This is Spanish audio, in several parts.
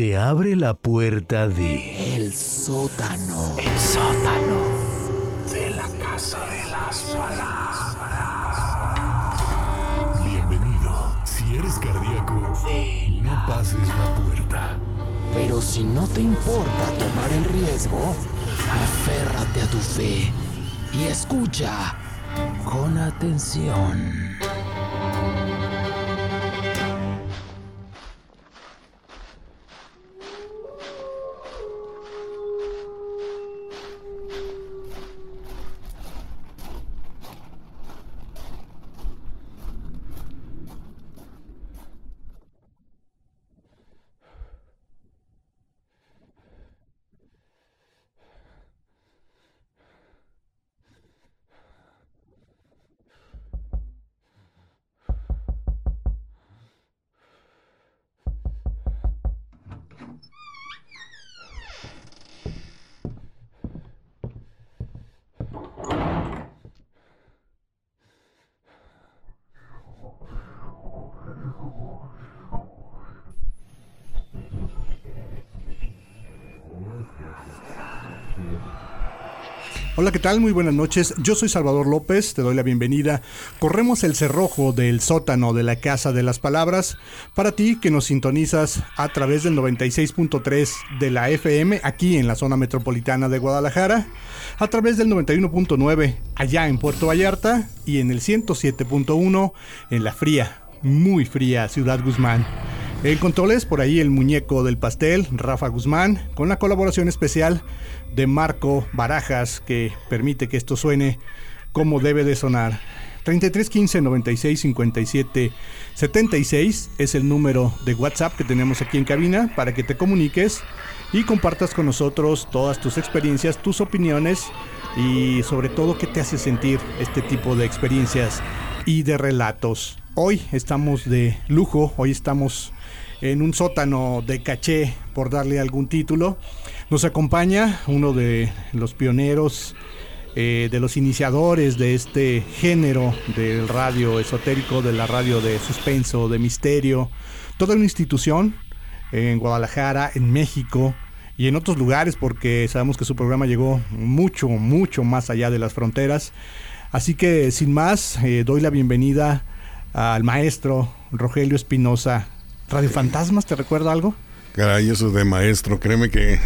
se abre la puerta de... El sótano. El sótano. De la casa de las palabras. Bienvenido. Si eres cardíaco, no pases la puerta. Pero si no te importa tomar el riesgo, aférrate a tu fe y escucha con atención. Hola, ¿qué tal? Muy buenas noches. Yo soy Salvador López, te doy la bienvenida. Corremos el cerrojo del sótano de la Casa de las Palabras para ti que nos sintonizas a través del 96.3 de la FM aquí en la zona metropolitana de Guadalajara, a través del 91.9 allá en Puerto Vallarta y en el 107.1 en la fría, muy fría Ciudad Guzmán. En controles, por ahí el muñeco del pastel, Rafa Guzmán, con la colaboración especial de Marco Barajas, que permite que esto suene como debe de sonar. 33 15 96 57 76 es el número de WhatsApp que tenemos aquí en cabina para que te comuniques y compartas con nosotros todas tus experiencias, tus opiniones y sobre todo qué te hace sentir este tipo de experiencias y de relatos. Hoy estamos de lujo, hoy estamos en un sótano de caché, por darle algún título. Nos acompaña uno de los pioneros, eh, de los iniciadores de este género del radio esotérico, de la radio de suspenso, de misterio, toda una institución en Guadalajara, en México y en otros lugares, porque sabemos que su programa llegó mucho, mucho más allá de las fronteras. Así que sin más, eh, doy la bienvenida al maestro Rogelio Espinosa Radio Fantasmas, ¿te recuerda algo? Caray, eso de maestro, créeme que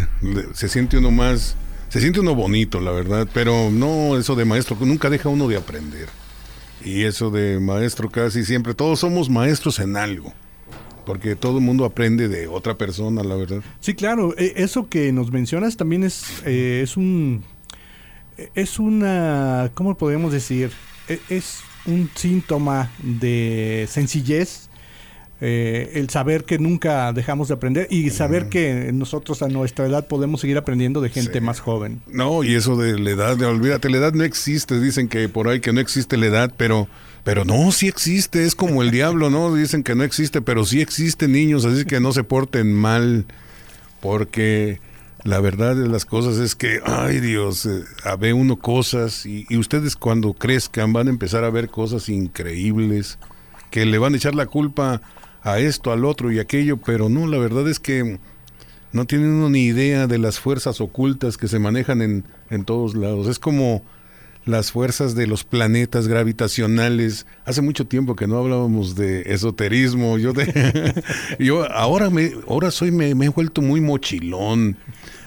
se siente uno más, se siente uno bonito, la verdad, pero no eso de maestro, nunca deja uno de aprender. Y eso de maestro casi siempre, todos somos maestros en algo, porque todo el mundo aprende de otra persona, la verdad. Sí, claro, e, eso que nos mencionas también es, eh, es un, es una, ¿cómo podemos decir? E, es un síntoma de sencillez eh, el saber que nunca dejamos de aprender y saber que nosotros a nuestra edad podemos seguir aprendiendo de gente más joven. No, y eso de la edad, olvídate, la edad no existe, dicen que por ahí que no existe la edad, pero pero no, sí existe, es como el diablo, ¿no? Dicen que no existe, pero sí existen niños, así que no se porten mal, porque la verdad de las cosas es que, ay Dios, eh, ve uno cosas y, y ustedes cuando crezcan van a empezar a ver cosas increíbles que le van a echar la culpa a esto, al otro y aquello, pero no, la verdad es que no tienen uno ni idea de las fuerzas ocultas que se manejan en, en todos lados. Es como las fuerzas de los planetas gravitacionales. Hace mucho tiempo que no hablábamos de esoterismo. Yo de, yo ahora me ahora soy me, he vuelto muy mochilón.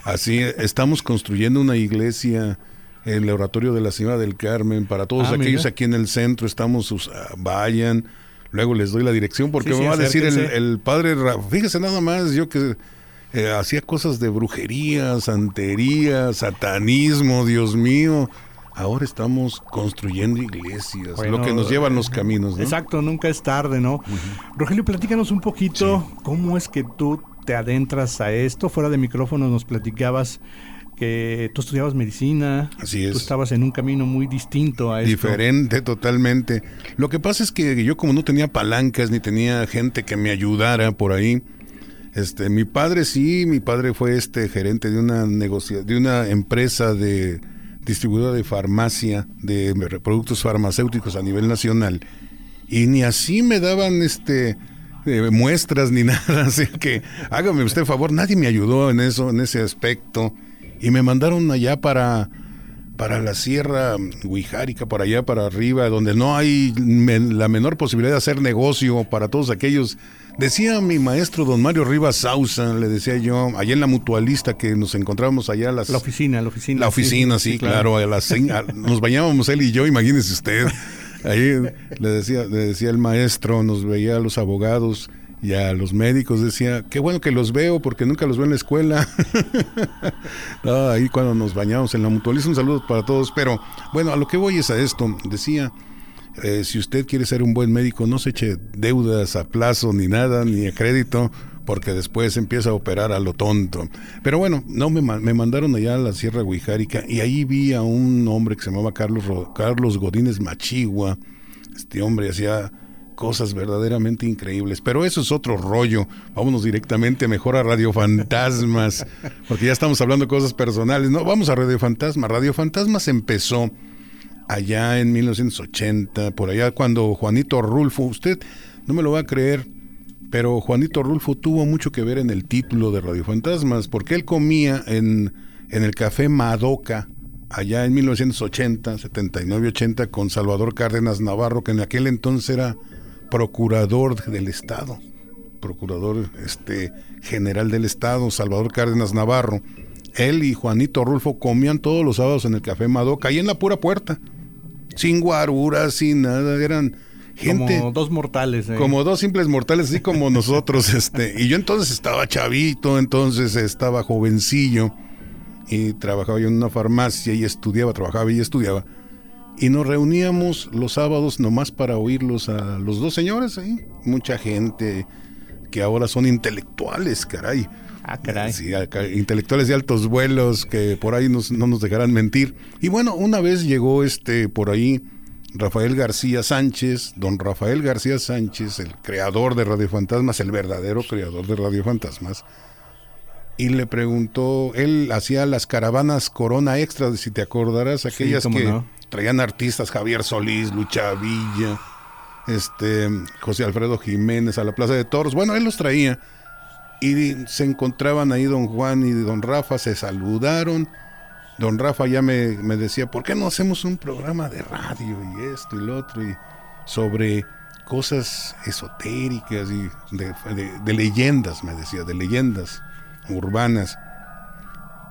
Así estamos construyendo una iglesia en el oratorio de la Señora del Carmen para todos Ah, aquellos mira. aquí en el centro estamos vayan. Luego les doy la dirección porque Sí, me sí, va a decir el, el padre fíjese nada más yo que eh, hacía cosas de brujería, santería, satanismo, Dios mío. Ahora estamos construyendo iglesias, Bueno, lo que nos llevan los caminos, ¿no? Exacto, nunca es tarde, ¿no? Rogelio, platícanos un poquito cómo es que tú te adentras a esto. Fuera de micrófono nos platicabas que tú estudiabas medicina. Así es. Tú estabas en un camino muy distinto a esto. Diferente totalmente. Lo que pasa es que yo como no tenía palancas ni tenía gente que me ayudara por ahí, este, mi padre sí, mi padre fue este gerente de una negocia de una empresa de distribuidora de farmacia de productos farmacéuticos a nivel nacional y ni así me daban este eh, muestras ni nada, así que hágame usted favor, nadie me ayudó en eso, en ese aspecto. Y me mandaron allá para, para la Sierra Huijárica, para allá, para arriba, donde no hay la menor posibilidad de hacer negocio para todos aquellos. Decía mi maestro don Mario Rivas Sausa, le decía yo, allá en la mutualista que nos encontrábamos allá a las... La oficina, la oficina. La oficina, sí, claro. a las a- nos bañábamos él y yo, imagínese usted. Ahí le decía, le decía el maestro, nos veía a los abogados y a los médicos, decía, qué bueno que los veo porque nunca los veo en la escuela. Ahí cuando nos bañábamos en la mutualista, un saludo para todos. Pero bueno, a lo que voy es a esto. Decía, eh, si usted quiere ser un buen médico, no se eche deudas a plazo ni nada, ni a crédito, porque después empieza a operar a lo tonto. Pero bueno, no me, me mandaron allá a la Sierra Guijárica y ahí vi a un hombre que se llamaba Carlos, Carlos Godínez Machigua. Este hombre hacía cosas verdaderamente increíbles. Pero eso es otro rollo. Vámonos directamente mejor a Radio Fantasmas, porque ya estamos hablando de cosas personales. No, vamos a Radio Fantasmas. Radio Fantasmas empezó allá en 1980, por allá cuando Juanito Rulfo, usted no me lo va a creer, pero Juanito Rulfo tuvo mucho que ver en el título de Radio Fantasmas, porque él comía en, en el café Madoka, allá en 1980, 79-80, con Salvador Cárdenas Navarro, que en aquel entonces era procurador del Estado, procurador este, general del Estado, Salvador Cárdenas Navarro. Él y Juanito Rulfo comían todos los sábados en el café Madoka, ahí en la pura puerta, sin guaruras, sin nada, eran gente Como dos mortales. eh. como dos simples mortales, así como nosotros, este, y yo entonces estaba chavito, entonces estaba jovencillo, y trabajaba yo en una farmacia y estudiaba, trabajaba y estudiaba, y nos reuníamos los sábados nomás para oírlos a los dos señores, ahí, mucha gente que ahora son intelectuales, caray. Ah, caray. Sí, intelectuales de altos vuelos que por ahí nos- no nos dejarán mentir. Y bueno, una vez llegó este por ahí Rafael García Sánchez, don Rafael García Sánchez, el creador de Radio Fantasmas, el verdadero creador de Radio Fantasmas, y le preguntó, él hacía las caravanas Corona Extra, si te acordarás, aquellas que no. Traían artistas, Javier Solís, Lucha Villa, este, José Alfredo Jiménez a la Plaza de Toros. Bueno, él los traía y se encontraban ahí don Juan y don Rafa, se saludaron. Don Rafa ya me, me decía, ¿por qué no hacemos un programa de radio y esto y lo otro? Y sobre cosas esotéricas y de, de- de leyendas, me decía, de leyendas urbanas.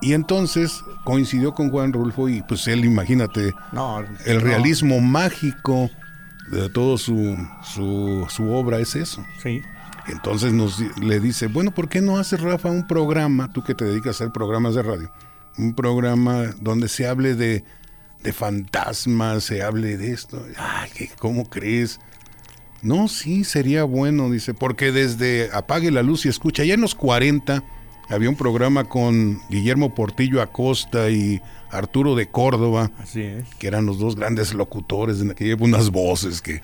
Y entonces coincidió con Juan Rulfo y pues él, imagínate, No, el no. realismo mágico de todo su, su, su obra es eso. Sí. Entonces nos le dice, bueno, ¿por qué no haces, Rafa, un programa, tú que te dedicas a hacer programas de radio, un programa donde se hable de, de fantasmas, se hable de esto? Ay, ¿qué- ¿cómo crees? No, sí, sería bueno, dice, porque desde Apague la Luz y Escucha, ya en los 40 había un programa con Guillermo Portillo Acosta y Arturo de Córdoba, Así es. que eran los dos grandes locutores en aquella época, unas voces que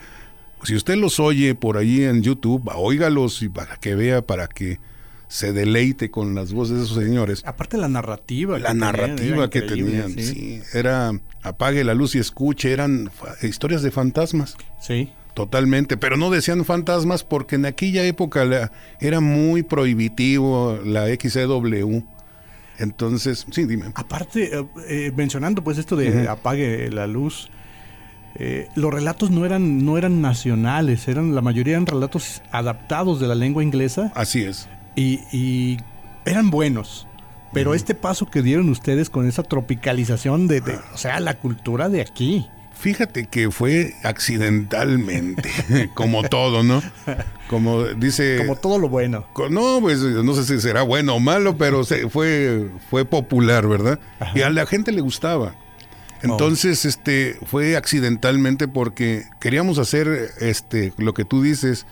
si usted los oye por ahí en YouTube, óigalos y para que vea, para que se deleite con las voces de esos señores. Aparte la narrativa. La que narrativa que tenían, Sí. sí, era apague la luz y escuche, eran historias de fantasmas. Sí. Totalmente, pero no decían fantasmas porque en aquella época la- era muy prohibitivo la XCW. Entonces, sí, dime. Aparte, eh, eh, mencionando pues esto de apague la luz, eh, los relatos no eran, no eran nacionales, eran la mayoría eran relatos adaptados de la lengua inglesa Así es. y, y eran buenos. Pero este paso que dieron ustedes con esa tropicalización de, de- o sea, la cultura de aquí. Fíjate que fue accidentalmente, como todo, ¿no? Como dice... Como todo lo bueno. No, pues no sé si será bueno o malo, pero se- fue, fue popular, ¿verdad? Y a la gente le gustaba. Entonces, este, fue accidentalmente porque queríamos hacer, este, lo que tú dices,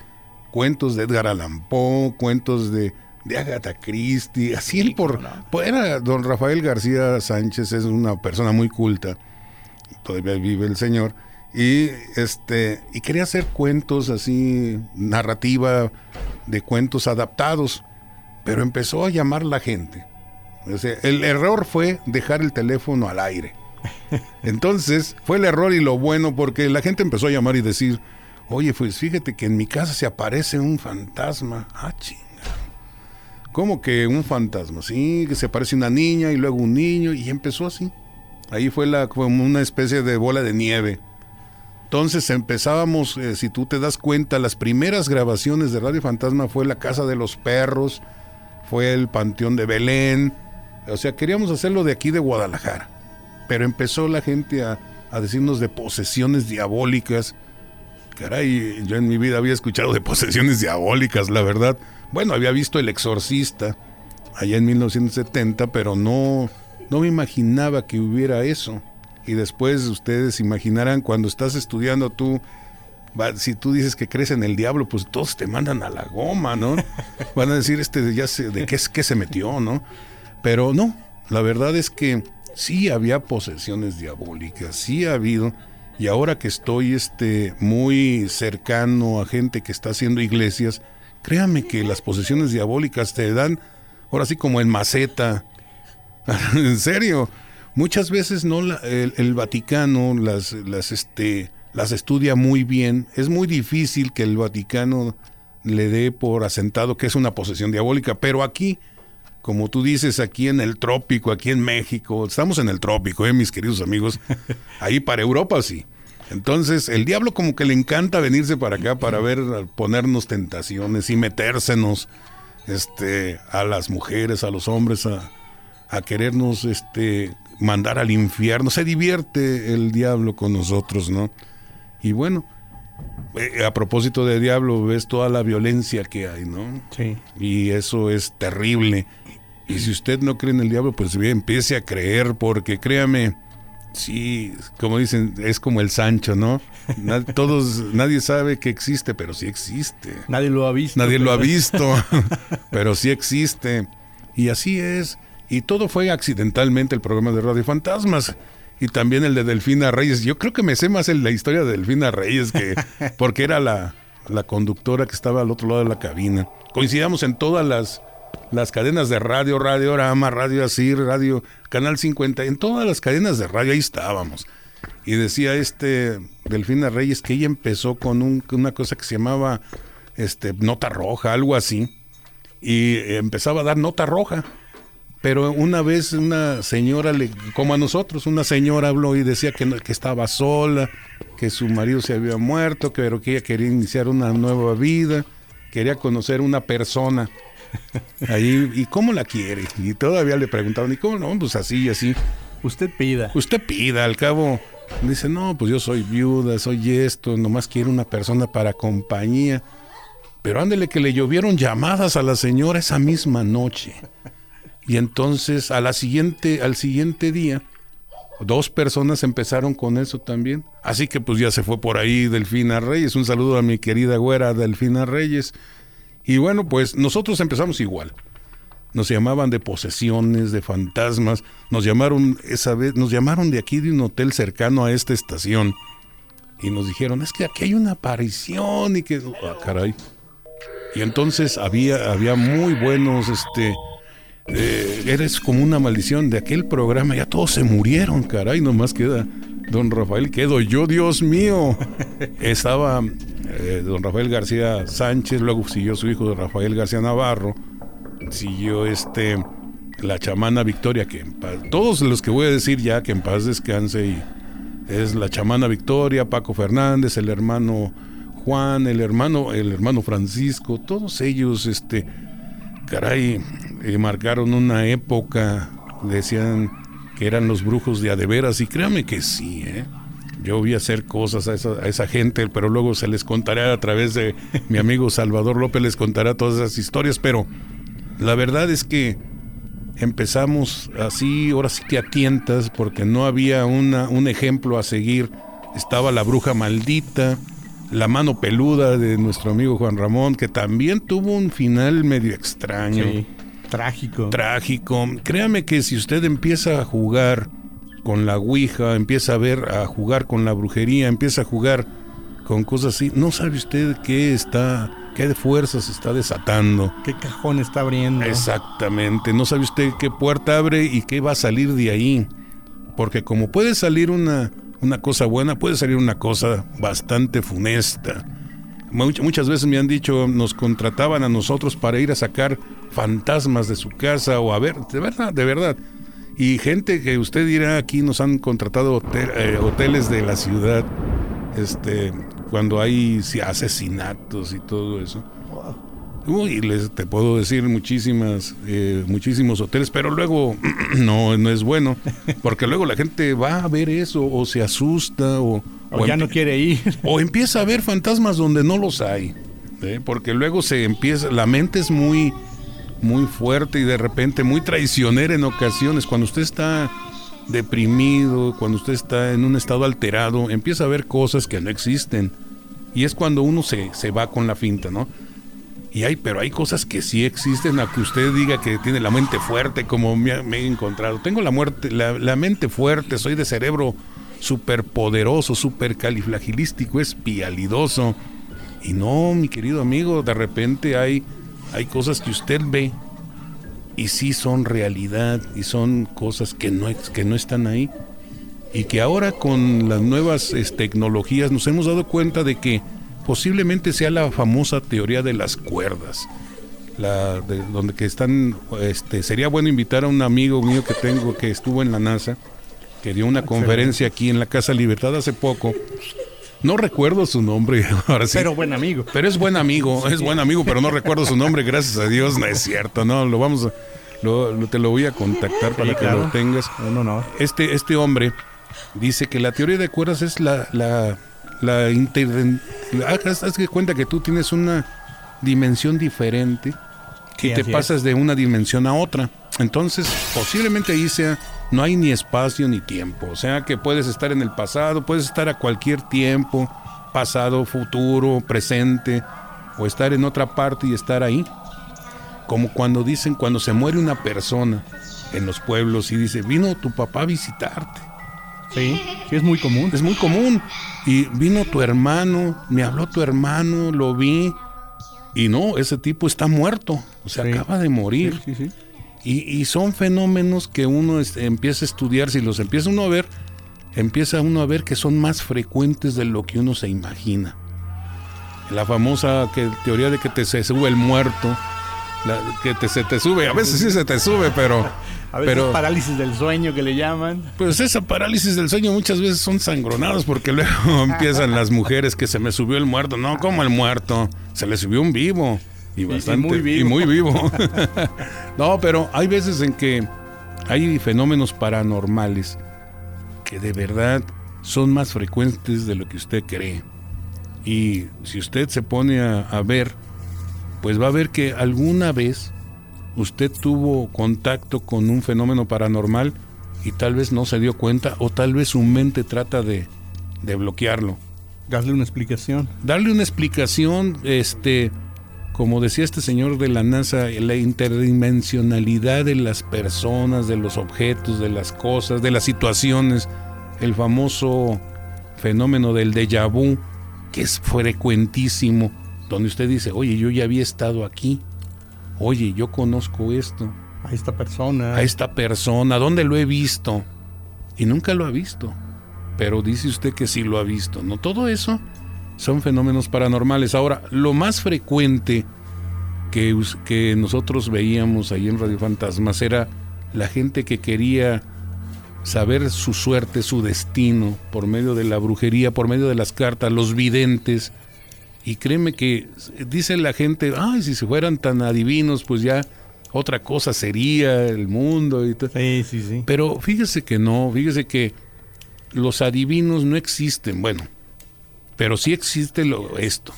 cuentos de Edgar Allan Poe, cuentos de, de Agatha Christie, así él por, por- era don Rafael García Sánchez, es una persona muy culta, todavía vive el señor, y este, y quería hacer cuentos así, narrativa de cuentos adaptados, pero empezó a llamar la gente. O sea, el error fue dejar el teléfono al aire. Entonces, fue el error y lo bueno porque la gente empezó a llamar y decir, Oye, pues fíjate que en mi casa se aparece un fantasma. Ah, chinga. ¿Cómo que un fantasma? Sí, que se aparece una niña y luego un niño y empezó así. Ahí fue la, como una especie de bola de nieve. Entonces empezábamos, eh, si tú te das cuenta, las primeras grabaciones de Radio Fantasma fue La Casa de los Perros, fue el Panteón de Belén. O sea, queríamos hacerlo de aquí de Guadalajara. Pero empezó la gente a, a decirnos de posesiones diabólicas. Caray, yo en mi vida había escuchado de posesiones diabólicas, la verdad. Bueno, había visto El Exorcista allá en 1970, pero no, no me imaginaba que hubiera eso. Y después ustedes imaginarán cuando estás estudiando tú, si tú dices que crees en el diablo, pues todos te mandan a la goma, ¿no? Van a decir, este ya sé de qué, es- qué se metió, ¿no? Pero no, la verdad es que sí había posesiones diabólicas, sí ha habido. Y ahora que estoy este, muy cercano a gente que está haciendo iglesias, créame que las posesiones diabólicas te dan, ahora sí como en maceta, en serio. Muchas veces no la- el, el Vaticano las, las, este, las estudia muy bien. Es muy difícil que el Vaticano le dé por asentado que es una posesión diabólica, pero aquí, como tú dices, aquí en el trópico, aquí en México, estamos en el trópico, ¿eh, mis queridos amigos. Ahí para Europa sí. Entonces, el diablo como que le encanta venirse para acá para ver, ponernos tentaciones y metérsenos este, a las mujeres, a los hombres, a, a querernos este, mandar al infierno. Se divierte el diablo con nosotros, ¿no? Y bueno, eh, a propósito de diablo, ves toda la violencia que hay, ¿no? Sí. Y eso es terrible. Y si usted no cree en el diablo, pues bien, empiece a creer, porque créame, sí, como dicen, es como el Sancho, ¿no? Todos, nadie sabe que existe, pero sí existe. Nadie lo ha visto. Nadie lo ha visto, pero sí existe. Y así es. Y todo fue accidentalmente el programa de Radio Fantasmas. Y también el de Delfina Reyes. Yo creo que me sé más el, la historia de Delfina Reyes, que porque era la, la conductora que estaba al otro lado de la cabina. Coincidamos en todas las, las cadenas de radio, Radio Rama, Radio Asir, Radio Canal 50, en todas las cadenas de radio, ahí estábamos. Y decía este Delfina Reyes que ella empezó con un- una cosa que se llamaba este, nota roja, algo así. Y empezaba a dar nota roja. Pero una vez una señora, le, como a nosotros, una señora habló y decía que, que estaba sola, que su marido se había muerto, que, pero que ella quería iniciar una nueva vida, quería conocer una persona. Ahí, ¿y cómo la quiere? Y todavía le preguntaban, ¿y cómo no? Pues así y así. Usted pida. Usted pida, al cabo. Dice, no, pues yo soy viuda, soy esto, nomás quiero una persona para compañía. Pero ándele que le llovieron llamadas a la señora esa misma noche. Y entonces a la siguiente, al siguiente día, dos personas empezaron con eso también. Así que pues ya se fue por ahí Delfina Reyes. Un saludo a mi querida güera Delfina Reyes. Y bueno, pues nosotros empezamos igual. Nos llamaban de posesiones, de fantasmas. Nos llamaron esa vez, nos llamaron de aquí de un hotel cercano a esta estación. Y nos dijeron, es que aquí hay una aparición y que. Ah, caray. Y entonces había, había muy buenos, este. Eh, eres como una maldición. De aquel programa, ya todos se murieron, caray, nomás queda don Rafael, quedo. Yo, Dios mío. Estaba eh, don Rafael García Sánchez, luego siguió su hijo don Rafael García Navarro, siguió este la chamana Victoria, que en paz- todos los que voy a decir ya que en paz descanse y es la chamana Victoria, Paco Fernández, el hermano Juan, el hermano, el hermano Francisco, todos ellos, este, caray, marcaron una época, decían que eran los brujos de adeveras, y créame que sí, ¿eh? Yo vi hacer cosas a esa, gente, pero luego se les contaré a través de mi amigo Salvador López, les contará todas esas historias, pero la verdad es que empezamos así, ahora sí que a tientas, porque no había una, un ejemplo a seguir. Estaba la bruja maldita, la mano peluda de nuestro amigo Juan Ramón, que también tuvo un final medio extraño, Sí. Trágico. trágico. Créame que si usted empieza a jugar con la Ouija, empieza a ver, a jugar con la brujería, empieza a jugar con cosas así, no sabe usted qué está, qué de fuerzas está desatando. ¿Qué cajón está abriendo? Exactamente, no sabe usted qué puerta abre y qué va a salir de ahí. Porque como puede salir una, una cosa buena, puede salir una cosa bastante funesta. Much- muchas veces me han dicho, nos contrataban a nosotros para ir a sacar fantasmas de su casa o a ver, de verdad, de verdad. Y gente que usted dirá aquí nos han contratado hotel- eh, hoteles de la ciudad, este, cuando hay asesinatos y todo eso. Uy, les, te puedo decir muchísimas, eh, muchísimos hoteles, pero luego no, no es bueno, porque luego la gente va a ver eso o se asusta o, O ya no quiere ir. o empieza a ver fantasmas donde no los hay, ¿eh? porque luego se empieza, la mente es muy, muy fuerte y de repente muy traicionera en ocasiones. Cuando usted está deprimido, cuando usted está en un estado alterado, empieza a ver cosas que no existen. Y es cuando uno se, se va con la finta, ¿no? Y hay, pero hay cosas que sí existen, a que usted diga que tiene la mente fuerte, como me, me he encontrado. Tengo la, muerte, la, la mente fuerte, soy de cerebro súper poderoso, súper califlagilístico, espialidoso. Y no, mi querido amigo, de repente hay, hay cosas que usted ve y sí son realidad y son cosas que no, que no están ahí. Y que ahora con las nuevas es, tecnologías nos hemos dado cuenta de que posiblemente sea la famosa teoría de las cuerdas. La de, donde que están, este, sería bueno invitar a un amigo mío que tengo que estuvo en la NASA, que dio una conferencia aquí en la Casa Libertad hace poco. No recuerdo su nombre, ahora sí. Pero buen amigo. Pero es buen amigo, es buen amigo, pero no recuerdo su nombre, gracias a Dios, no es cierto, no, lo vamos a, lo, lo- te lo voy a contactar para Sí, que claro. lo tengas. Un honor. Este, este hombre dice que la teoría de cuerdas es la, la, la inter... la- haz, haz de cuenta que tú tienes una dimensión diferente Sí, y te pasas de una dimensión a otra. Entonces, posiblemente ahí sea, no hay ni espacio ni tiempo. O sea que puedes estar en el pasado, puedes estar a cualquier tiempo, pasado, futuro, presente, o estar en otra parte y estar ahí. Como cuando dicen, cuando se muere una persona en los pueblos y dice, vino tu papá a visitarte. Sí, sí es muy común. Es muy común. Y vino tu hermano, me habló tu hermano, lo vi. Y no, ese tipo está muerto. O sea, Sí. acaba de morir. Sí, sí, sí. Y, y son fenómenos que uno es- empieza a estudiar, si los empieza uno a ver, empieza uno a ver que son más frecuentes de lo que uno se imagina. La famosa que, teoría de que te se sube el muerto, la- que te, se te sube, a veces sí se te sube, pero... A veces pero parálisis del sueño que le llaman. pues esa parálisis del sueño muchas veces son sangronadas porque luego empiezan las mujeres que se me subió el muerto. No, como el muerto, se le subió un vivo. Y bastante. muy vivo. y muy vivo. no, pero hay veces en que hay fenómenos paranormales que de verdad son más frecuentes de lo que usted cree. Y si usted se pone a, a ver, pues va a ver que alguna vez usted tuvo contacto con un fenómeno paranormal y tal vez no se dio cuenta o tal vez su mente trata de, de bloquearlo. Darle una explicación. Darle una explicación, este, como decía este señor de la NASA, la interdimensionalidad de las personas, de los objetos, de las cosas, de las situaciones, el famoso fenómeno del déjà vu, que es frecuentísimo, donde usted dice, oye, yo ya había estado aquí, oye, yo conozco esto, A esta persona. a esta persona, ¿dónde lo he visto? Y nunca lo ha visto, pero dice usted que sí lo ha visto, ¿no? Todo eso son fenómenos paranormales. Ahora, lo más frecuente que, que nosotros veíamos ahí en Radio Fantasmas era la gente que quería saber su suerte, su destino, por medio de la brujería, por medio de las cartas, los videntes. Y créeme que dice la gente, ay, si se fueran tan adivinos, pues ya otra cosa sería el mundo y todo. Sí, sí, sí. Pero fíjese que no, fíjese que los adivinos no existen, bueno, pero sí existe lo, esto,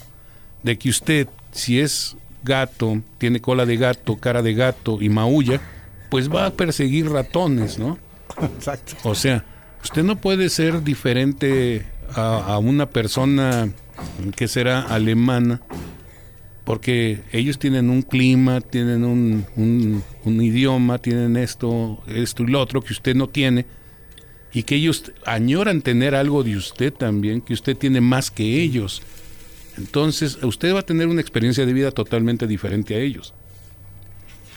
de que usted, si es gato, tiene cola de gato, cara de gato y maulla, pues va a perseguir ratones, ¿no? Exacto. O sea, usted no puede ser diferente a, a una persona que será alemana, porque ellos tienen un clima, tienen un, un- idioma, tienen esto, esto y lo otro que usted no tiene, y que ellos añoran tener algo de usted también, que usted tiene más que ellos. Entonces, usted va a tener una experiencia de vida totalmente diferente a ellos.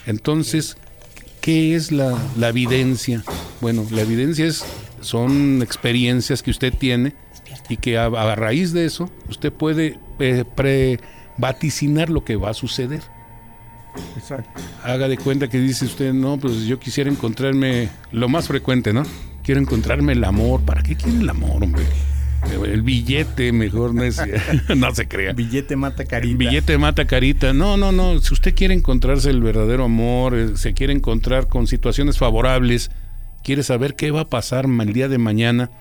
Entonces, ¿qué es la, la evidencia? Bueno, la evidencia es, son experiencias que usted tiene y que a, a raíz de eso usted puede eh, pre- vaticinar lo que va a suceder. Exacto. Haga de cuenta que dice usted, no, pues yo quisiera encontrarme, lo más frecuente, ¿no? Quiero encontrarme el amor. ¿Para qué quiere el amor, hombre? El billete, mejor no, es, no se crea. Billete mata carita. El billete mata carita. No, no, no. Si usted quiere encontrarse el verdadero amor, eh, se quiere encontrar con situaciones favorables, quiere saber qué va a pasar el día de mañana,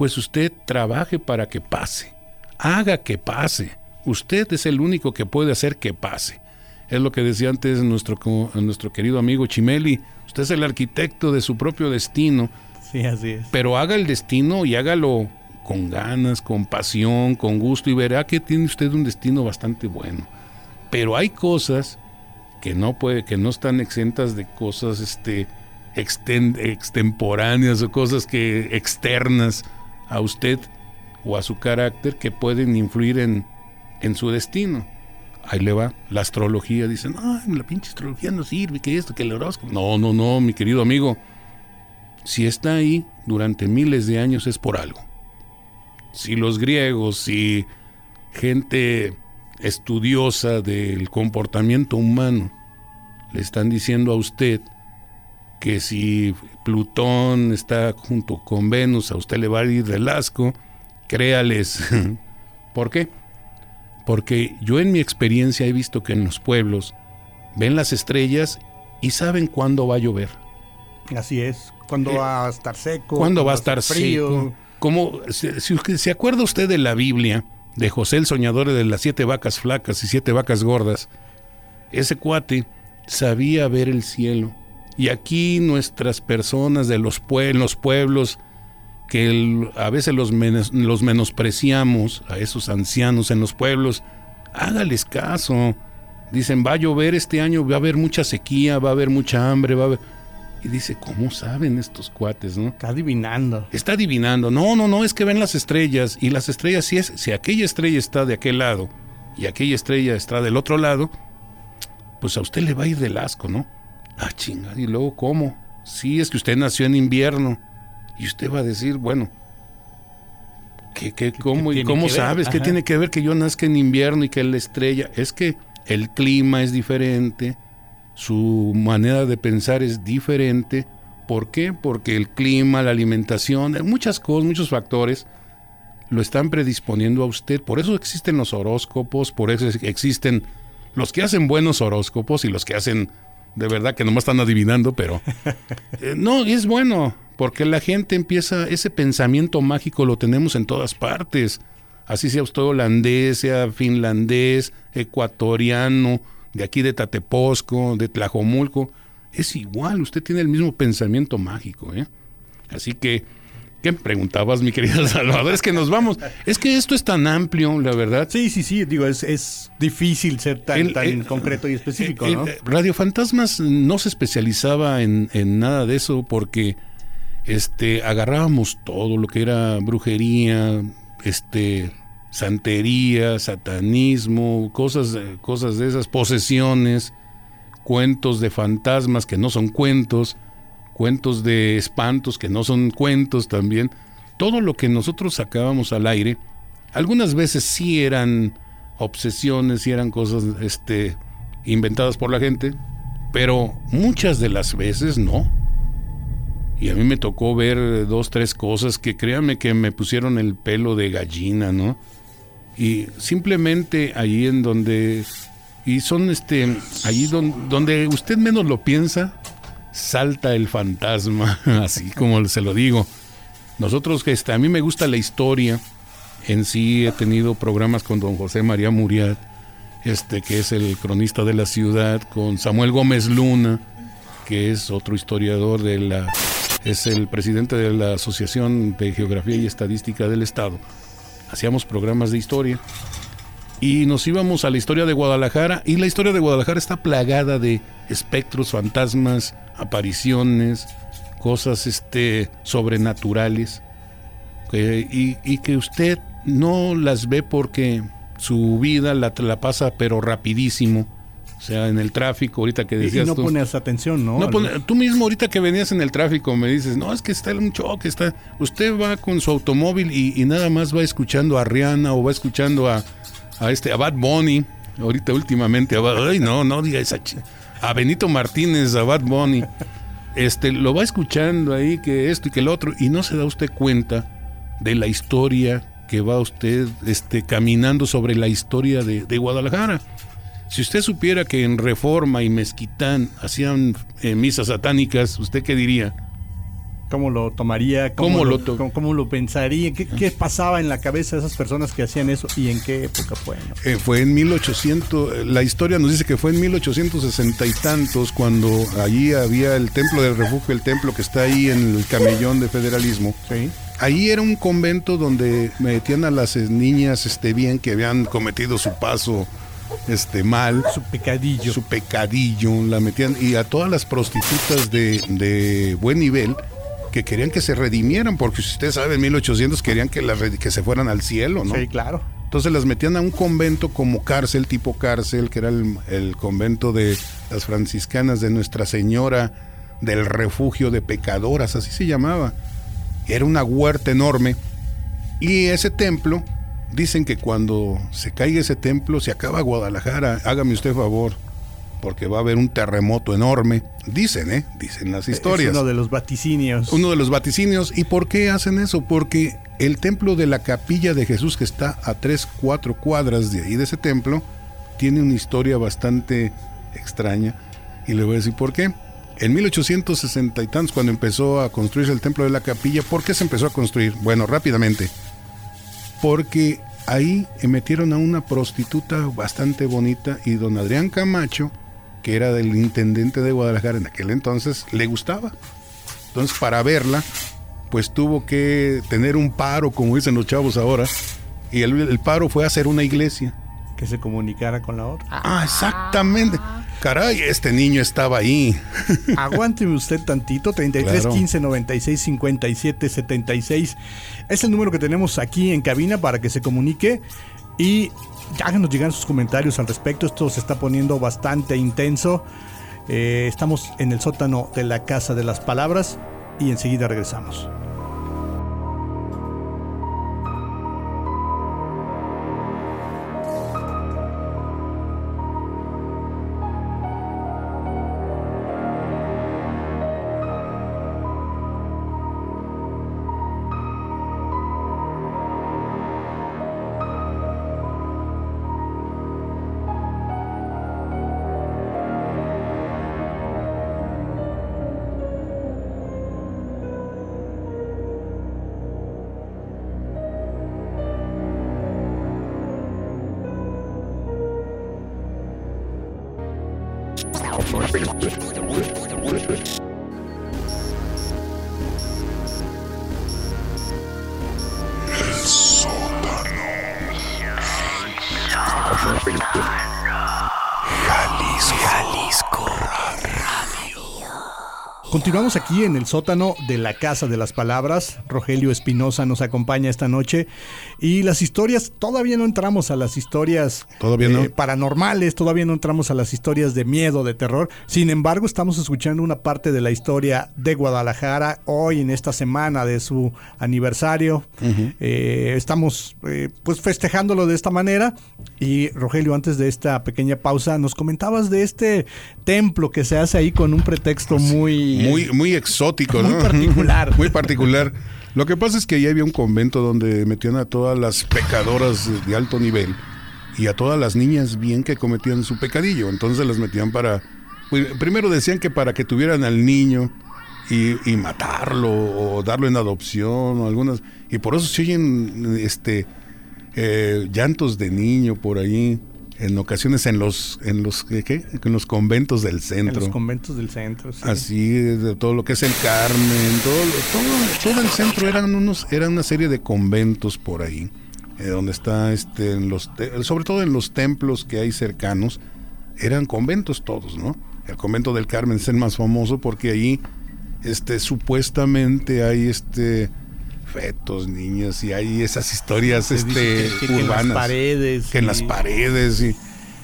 pues usted trabaje para que pase. Haga que pase. Usted es el único que puede hacer que pase. Es lo que decía antes nuestro, nuestro querido amigo Chimeli. Usted es el arquitecto de su propio destino Sí, así es. pero haga el destino y hágalo con ganas, con pasión, con gusto y verá que tiene usted un destino bastante bueno. Pero hay cosas que no puede, que no están exentas de cosas este exten- extemporáneas o cosas que externas a usted o a su carácter que pueden influir en, en su destino. Ahí le va la astrología, dicen, ay, la pinche astrología no sirve, que esto, que el horóscopo. No, no, no, mi querido amigo si está ahí durante miles de años es por algo. Si los griegos, si gente estudiosa del comportamiento humano le están diciendo a usted que si Plutón está junto con Venus, a usted le va a ir del asco, créales. ¿Por qué? Porque yo en mi experiencia he visto que en los pueblos ven las estrellas y saben cuándo va a llover. Así es. Cuando Eh, va a estar seco. ¿Cuándo va a estar frío. seco? Como, si, si usted- ¿Se acuerda usted de la Biblia de José el soñador de las siete vacas flacas y siete vacas gordas? Ese cuate sabía ver el cielo. Y aquí nuestras personas de los, pue- los pueblos, que el- a veces los, menos- los menospreciamos, a esos ancianos en los pueblos, hágales caso. Dicen, va a llover este año, va a haber mucha sequía, va a haber mucha hambre, va a haber... Y dice, ¿cómo saben estos cuates, no? Está adivinando. Está adivinando. No, no, no, es que ven las estrellas. Y las estrellas, si, es, si aquella estrella está de aquel lado y aquella estrella está del otro lado, pues a usted le va a ir del asco, ¿no? Ah, chinga. ¿Y luego cómo? Sí, es que usted nació en invierno. Y usted va a decir, bueno, ¿qué, qué, cómo, qué ¿y cómo sabes? ¿Qué tiene que ver que yo nazca en invierno y que la estrella? Es que el clima es diferente, su manera de pensar es diferente. ¿Por qué? Porque el clima, la alimentación, muchas cosas, muchos factores lo están predisponiendo a usted. Por eso existen los horóscopos, por eso existen los que hacen buenos horóscopos y los que hacen de verdad que nomás están adivinando, pero eh, no, y es bueno, porque la gente empieza, ese pensamiento mágico lo tenemos en todas partes. Así sea usted holandés, sea finlandés, ecuatoriano, de aquí de Tateposco, de Tlajomulco, es igual, usted tiene el mismo pensamiento mágico, ¿eh? Así que, ¿qué preguntabas, mi querida Salvador? Es que nos vamos, es que esto es tan amplio, la verdad. Sí, sí, sí. Digo, es, es difícil ser tan, El- tan el- concreto y específico, ¿no? Radio Fantasmas no se especializaba en, en nada de eso porque este agarrábamos todo lo que era brujería, este santería, satanismo, cosas, cosas de esas, posesiones, cuentos de fantasmas que no son cuentos, cuentos de espantos que no son cuentos también. Todo lo que nosotros sacábamos al aire, algunas veces sí eran obsesiones, sí eran cosas este, inventadas por la gente, pero muchas de las veces no. Y a mí me tocó ver dos, tres cosas que créanme que me pusieron el pelo de gallina, ¿no? Y simplemente allí en donde... Y son este... Allí don- donde usted menos lo piensa, salta el fantasma, así como se lo digo. Nosotros que este, a mí me gusta la historia, en sí he tenido programas con don José María Muriat, este que es el cronista de la ciudad, con Samuel Gómez Luna, que es otro historiador de la es el presidente de la Asociación de Geografía y Estadística del Estado. Hacíamos programas de historia y nos íbamos a la historia de Guadalajara y la historia de Guadalajara está plagada de espectros, fantasmas, apariciones, cosas este sobrenaturales que- y, y que usted no las ve porque su vida la, la pasa pero rapidísimo O sea, en el tráfico, ahorita que decías y no tú. pones atención, ¿no? No, pone- tú mismo ahorita que venías en el tráfico me dices, no, es que está un choque, está... Usted va con su automóvil y, y nada más va escuchando a Rihanna o va escuchando a, a este, a Bad Bunny, ahorita últimamente, a Bad- ay no, no diga esa ch- a Benito Martínez, a Bad Bunny, este, lo va escuchando ahí que esto y que el otro, y no se da usted cuenta de la historia que va usted este, caminando sobre la historia de, Guadalajara. Si usted supiera que en Reforma y Mezquitán hacían eh, misas satánicas, ¿usted qué diría? ¿Cómo lo tomaría? ¿Cómo lo, lo to- cómo, cómo lo pensaría? ¿Qué, qué pasaba en la cabeza de esas personas que hacían eso y en qué época fue? no? Eh, fue en 1800, eh, la historia nos dice que fue en 1860 y tantos cuando allí había el templo del refugio, el templo que está ahí en el camellón de federalismo. Sí. Ahí era un convento donde metían a las eh, niñas este, bien que habían cometido su paso este, mal. Su pecadillo. su pecadillo, la metían, y a todas las prostitutas de, de buen nivel que querían que se redimieran, porque si usted sabe, en 1800 querían que, las que se fueran al cielo, ¿no? Sí, claro. Entonces las metían a un convento como cárcel, tipo cárcel, que era el, el convento de las franciscanas de Nuestra Señora del Refugio de Pecadoras, así se llamaba. Era una huerta enorme. Y ese templo, dicen que cuando se caiga ese templo, se acaba Guadalajara. Hágame usted favor, porque va a haber un terremoto enorme. Dicen, ¿eh? Dicen las historias Es uno de los vaticinios. uno de los vaticinios. ¿Y por qué hacen eso? Porque el templo de la capilla de Jesús, que está a 3, 4 cuadras de ahí de ese templo, tiene una historia bastante extraña. Y le voy a decir por qué. En 1860 y tantos, cuando empezó a construirse el templo de la capilla, ¿por qué se empezó a construir? Bueno, rápidamente. Porque ahí metieron a una prostituta bastante bonita y don Adrián Camacho, que era del intendente de Guadalajara en aquel entonces, le gustaba. Entonces, para verla, pues tuvo que tener un paro, como dicen los chavos ahora. Y el, el paro fue hacer una iglesia. Que se comunicara con la otra. Ah, exactamente. Caray, este niño estaba ahí. Aguánteme usted tantito, 33 Claro. 15 96 57 76. Es el número que tenemos aquí en cabina para que se comunique y háganos llegar sus comentarios al respecto. Esto se está poniendo bastante intenso. Eh, estamos en el sótano de la Casa de las Palabras y enseguida regresamos. Continuamos aquí en el sótano de la Casa de las Palabras. Rogelio Espinosa nos acompaña esta noche. Y las historias, todavía no entramos a las historias eh, Todavía no. paranormales, todavía no entramos a las historias de miedo, de terror. Sin embargo, estamos escuchando una parte de la historia de Guadalajara hoy en esta semana de su aniversario. Eh, estamos eh, pues festejándolo de esta manera. Y Rogelio, antes de esta pequeña pausa, nos comentabas de este templo que se hace ahí con un pretexto muy Muy, muy exótico, Muy ¿no? particular. muy particular. Lo que pasa es que ahí había un convento donde metían a todas las pecadoras de alto nivel y a todas las niñas bien que cometían su pecadillo. Entonces las metían para. primero decían que para que tuvieran al niño y, y matarlo o darlo en adopción o algunas. Y por eso se oyen este, eh, llantos de niño por ahí. En ocasiones en los, en los, ¿qué? En los conventos del en centro. los conventos del centro. sí. Así, de todo lo que es el Carmen, todo, todo, todo el centro eran unos, era una serie de conventos por ahí, eh, donde está este, en los, sobre todo en los templos que hay cercanos, eran conventos todos, ¿no? El convento del Carmen es el más famoso porque ahí, este, supuestamente hay este fetos, niñas y hay esas historias, Se este, que- que en las urbanas paredes que en y- las paredes y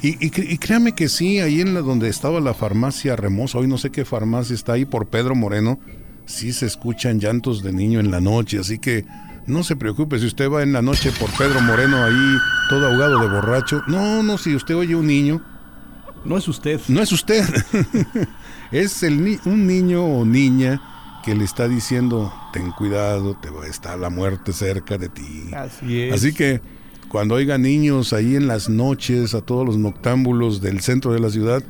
Y, créame que sí, ahí en la donde estaba la farmacia Remosa, hoy no sé qué farmacia está ahí por Pedro Moreno, sí se escuchan llantos de niño en la noche, así que no se preocupe si usted va en la noche por Pedro Moreno ahí todo ahogado de borracho. No, no, si usted oye un niño. No es usted. No es usted. es el un niño o niña que le está diciendo, ten cuidado, te estar la muerte cerca de ti. Así es. Así que cuando oiga niños ahí en las noches, a todos los noctámbulos del centro de la ciudad,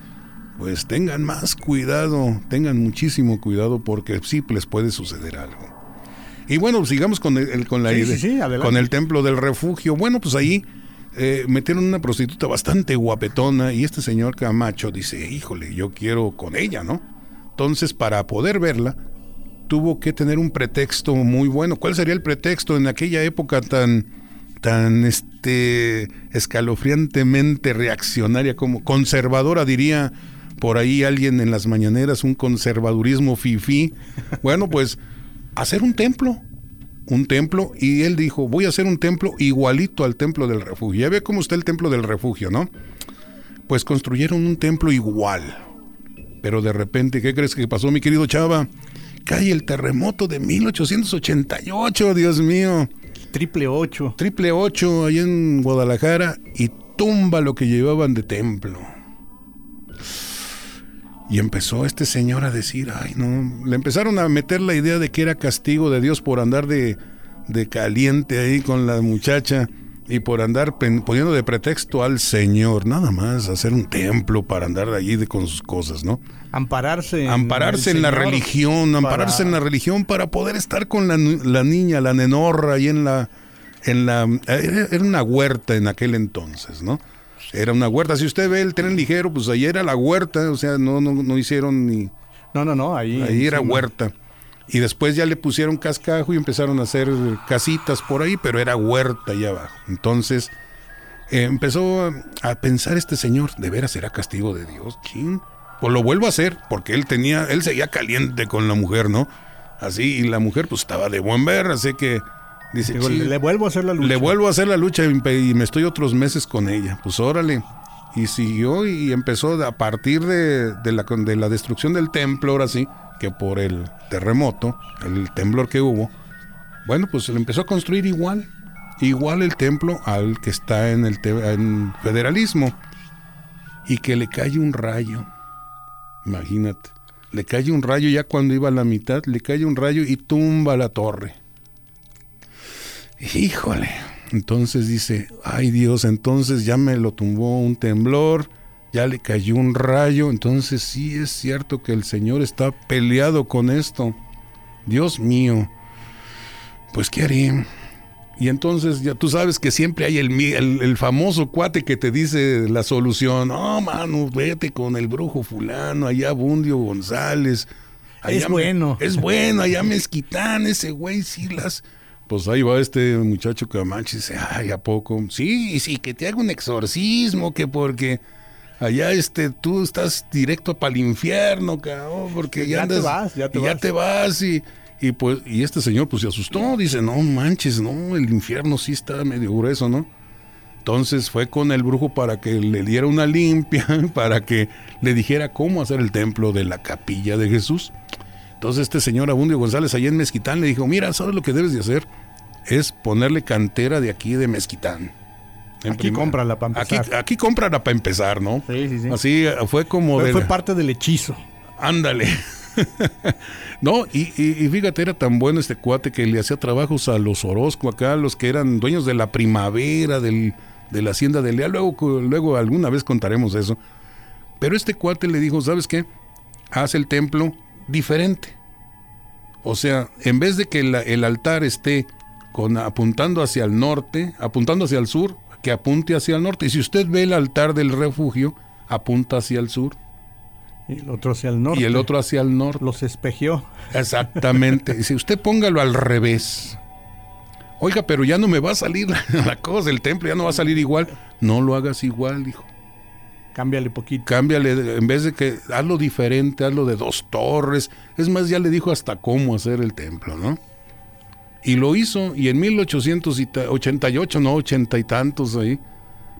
pues tengan más cuidado, tengan muchísimo cuidado porque sí les puede suceder algo. Y bueno, sigamos con el, con la Sí, sí, sí, con el templo del refugio. Bueno, pues ahí eh, metieron una prostituta bastante guapetona y este señor Camacho dice, híjole, yo quiero con ella, ¿no? Entonces, para poder verla, tuvo que tener un pretexto muy bueno. ¿Cuál sería el pretexto en aquella época tan, tan este, escalofriantemente reaccionaria como conservadora, diría por ahí alguien en las mañaneras, un conservadurismo fifí? Bueno, pues hacer un templo. Un templo, y él dijo, voy a hacer un templo igualito al templo del refugio. Ya ve cómo está el templo del refugio, ¿no? Pues construyeron un templo igual. Pero de repente, ¿qué crees que pasó, mi querido Chava? Cae el terremoto de 1888, Dios mío. Triple ocho. Triple ocho, ahí en Guadalajara, y tumba lo que llevaban de templo. Y empezó este señor a decir, ay no, le empezaron a meter la idea de que era castigo de Dios por andar de, de caliente ahí con la muchacha y por andar poniendo de pretexto al Señor, nada más, hacer un templo para andar allí de, con sus cosas, ¿no? Ampararse. Ampararse en, la religión, ampararse en la religión para poder estar con la, la niña, la nenorra ahí en la... En la era, una huerta en aquel entonces, ¿no? Era una huerta. Si usted ve el tren ligero, pues ahí era la huerta, o sea, no, no, no hicieron ni... No, no, no, ahí... Ahí era huerta. Y después ya le pusieron cascajo y empezaron a hacer casitas por ahí, pero era huerta allá abajo. Entonces eh, empezó a pensar este señor, ¿de veras será castigo de Dios? ¿Quién? Pues lo vuelvo a hacer, porque él tenía, él seguía caliente con la mujer, ¿no? Así, y la mujer pues estaba de buen ver, así que dice, Digo, le, le vuelvo a hacer la lucha. le vuelvo a hacer la lucha y, me estoy otros meses con ella. Pues órale. Y siguió y empezó a partir de, de, la, de la destrucción del templo, ahora sí, que por el terremoto, el temblor que hubo, bueno, pues se le empezó a construir igual, igual el templo al que está en el en federalismo. Y que le cae un rayo, imagínate, le cae un rayo ya cuando iba a la mitad, le cae un rayo y tumba la torre. Híjole, entonces dice, ay Dios, entonces ya me lo tumbó un temblor, ya le cayó un rayo, entonces sí es cierto que el Señor está peleado con esto. Dios mío, pues ¿qué haré? Y entonces ya tú sabes que siempre hay el, el, el famoso cuate que te dice la solución, no, mano, vete con el brujo fulano, allá Bundio González. Allá es bueno. Es bueno, allá Mezquitán, ese güey sí las... Pues ahí va este muchacho Camacho y dice, ay, ¿a poco? Sí, sí, que te haga un exorcismo, que porque allá este tú estás directo para el infierno, cabrón, porque ya, ya andas, te vas, ya te y vas. ya te vas y, y pues y este señor pues se asustó, dice, "No manches, no, el infierno sí está medio grueso, ¿no?" Entonces fue con el brujo para que le diera una limpia, para que le dijera cómo hacer el templo de la capilla de Jesús. Entonces este señor Abundio González allá en Mezquitán le dijo, mira, ¿sabes lo que debes de hacer? Es ponerle cantera de aquí de Mezquitán. En aquí cómprala para empezar. Aquí, aquí cómprala para empezar, ¿no? Sí, sí, sí. Así fue como... Fue, de fue la... parte del hechizo. Ándale. no, y, fíjate, era tan bueno este cuate que le hacía trabajos a los Orozco acá, los que eran dueños de la primavera, del, de la hacienda de Leal. Luego, luego alguna vez contaremos eso. Pero este cuate le dijo, ¿sabes qué? Haz el templo diferente. O sea, en vez de que el altar esté con, apuntando hacia el norte, apuntando hacia el sur, que apunte hacia el norte. Y si usted ve el altar del refugio, apunta hacia el sur. Y el otro hacia el norte. Y el otro hacia el norte. Los espejeó. Exactamente. Dice, usted póngalo al revés. Oiga, pero ya no me va a salir la, la cosa del templo, ya no va a salir igual. No lo hagas igual, dijo. Cámbiale poquito. Cámbiale, en vez de que hazlo diferente, hazlo de dos torres. Es más, ya le dijo hasta cómo hacer el templo, ¿no? Y lo hizo, y en 1888, no, ochenta y tantos ahí,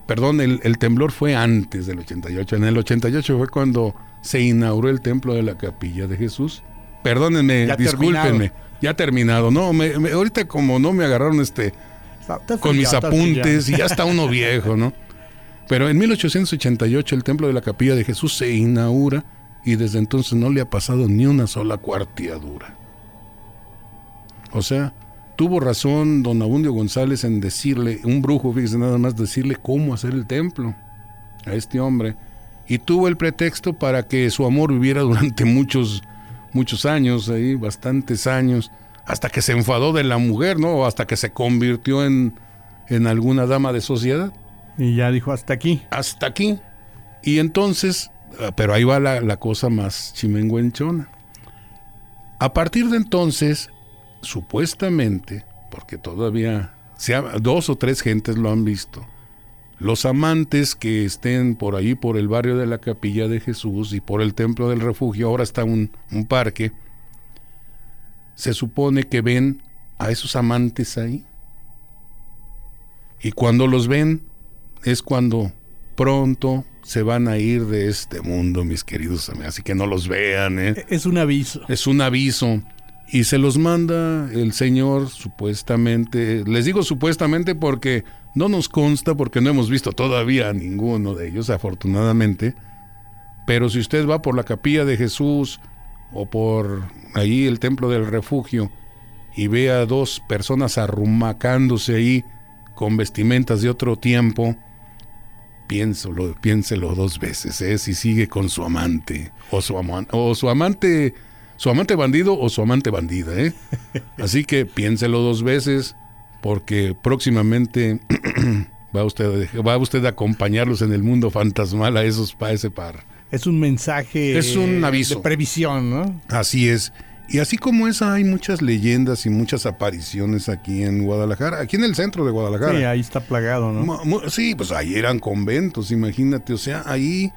perdón, el, el temblor fue antes del 88. En el 88 fue cuando se inauguró el templo de la capilla de Jesús. Perdónenme, Ya discúlpenme. Ya terminado. No, me- me- ahorita como no me agarraron este Está con mis apuntes y ya está uno viejo, ¿no? Pero en 1888 el templo de la capilla de Jesús se inaugura y desde entonces no le ha pasado ni una sola cuarteadura. O sea, tuvo razón don Abundio González en decirle, un brujo, fíjese nada más, decirle cómo hacer el templo a este hombre. Y tuvo el pretexto para que su amor viviera durante muchos, muchos años, ahí, bastantes años, hasta que se enfadó de la mujer, ¿no? O hasta que se convirtió en, en alguna dama de sociedad. Y ya dijo hasta aquí. Hasta aquí. Y entonces, ah, pero ahí va la, la cosa más chimenguenchona. A partir de entonces, supuestamente, porque todavía se ha- dos o tres gentes lo han visto, los amantes que estén por ahí, por el barrio de la Capilla de Jesús y por el Templo del Refugio, ahora está un, un parque, se supone que ven a esos amantes ahí. Y cuando los ven, es cuando pronto se van a ir de este mundo, mis queridos amigos. Así que no los vean, ¿eh? Es un aviso. Es un aviso. Y se los manda el Señor supuestamente. Les digo supuestamente porque no nos consta, porque no hemos visto todavía a ninguno de ellos, afortunadamente. Pero si usted va por la capilla de Jesús o por ahí el templo del refugio y ve a dos personas arrumacándose ahí con vestimentas de otro tiempo, piénselo, piénselo dos veces, ¿eh? si sigue con su amante o su amante o su amante, su amante bandido o su amante bandida, ¿eh? Así que piénselo dos veces porque próximamente va usted va usted a acompañarlos en el mundo fantasmal a esos pa ese par. Es un mensaje. Es un eh, aviso. De previsión, ¿no? Así es. Y así como esa, hay muchas leyendas y muchas apariciones aquí en Guadalajara, aquí en el centro de Guadalajara. Sí, ahí está plagado, ¿no? Sí, pues ahí eran conventos, imagínate, o sea, ahí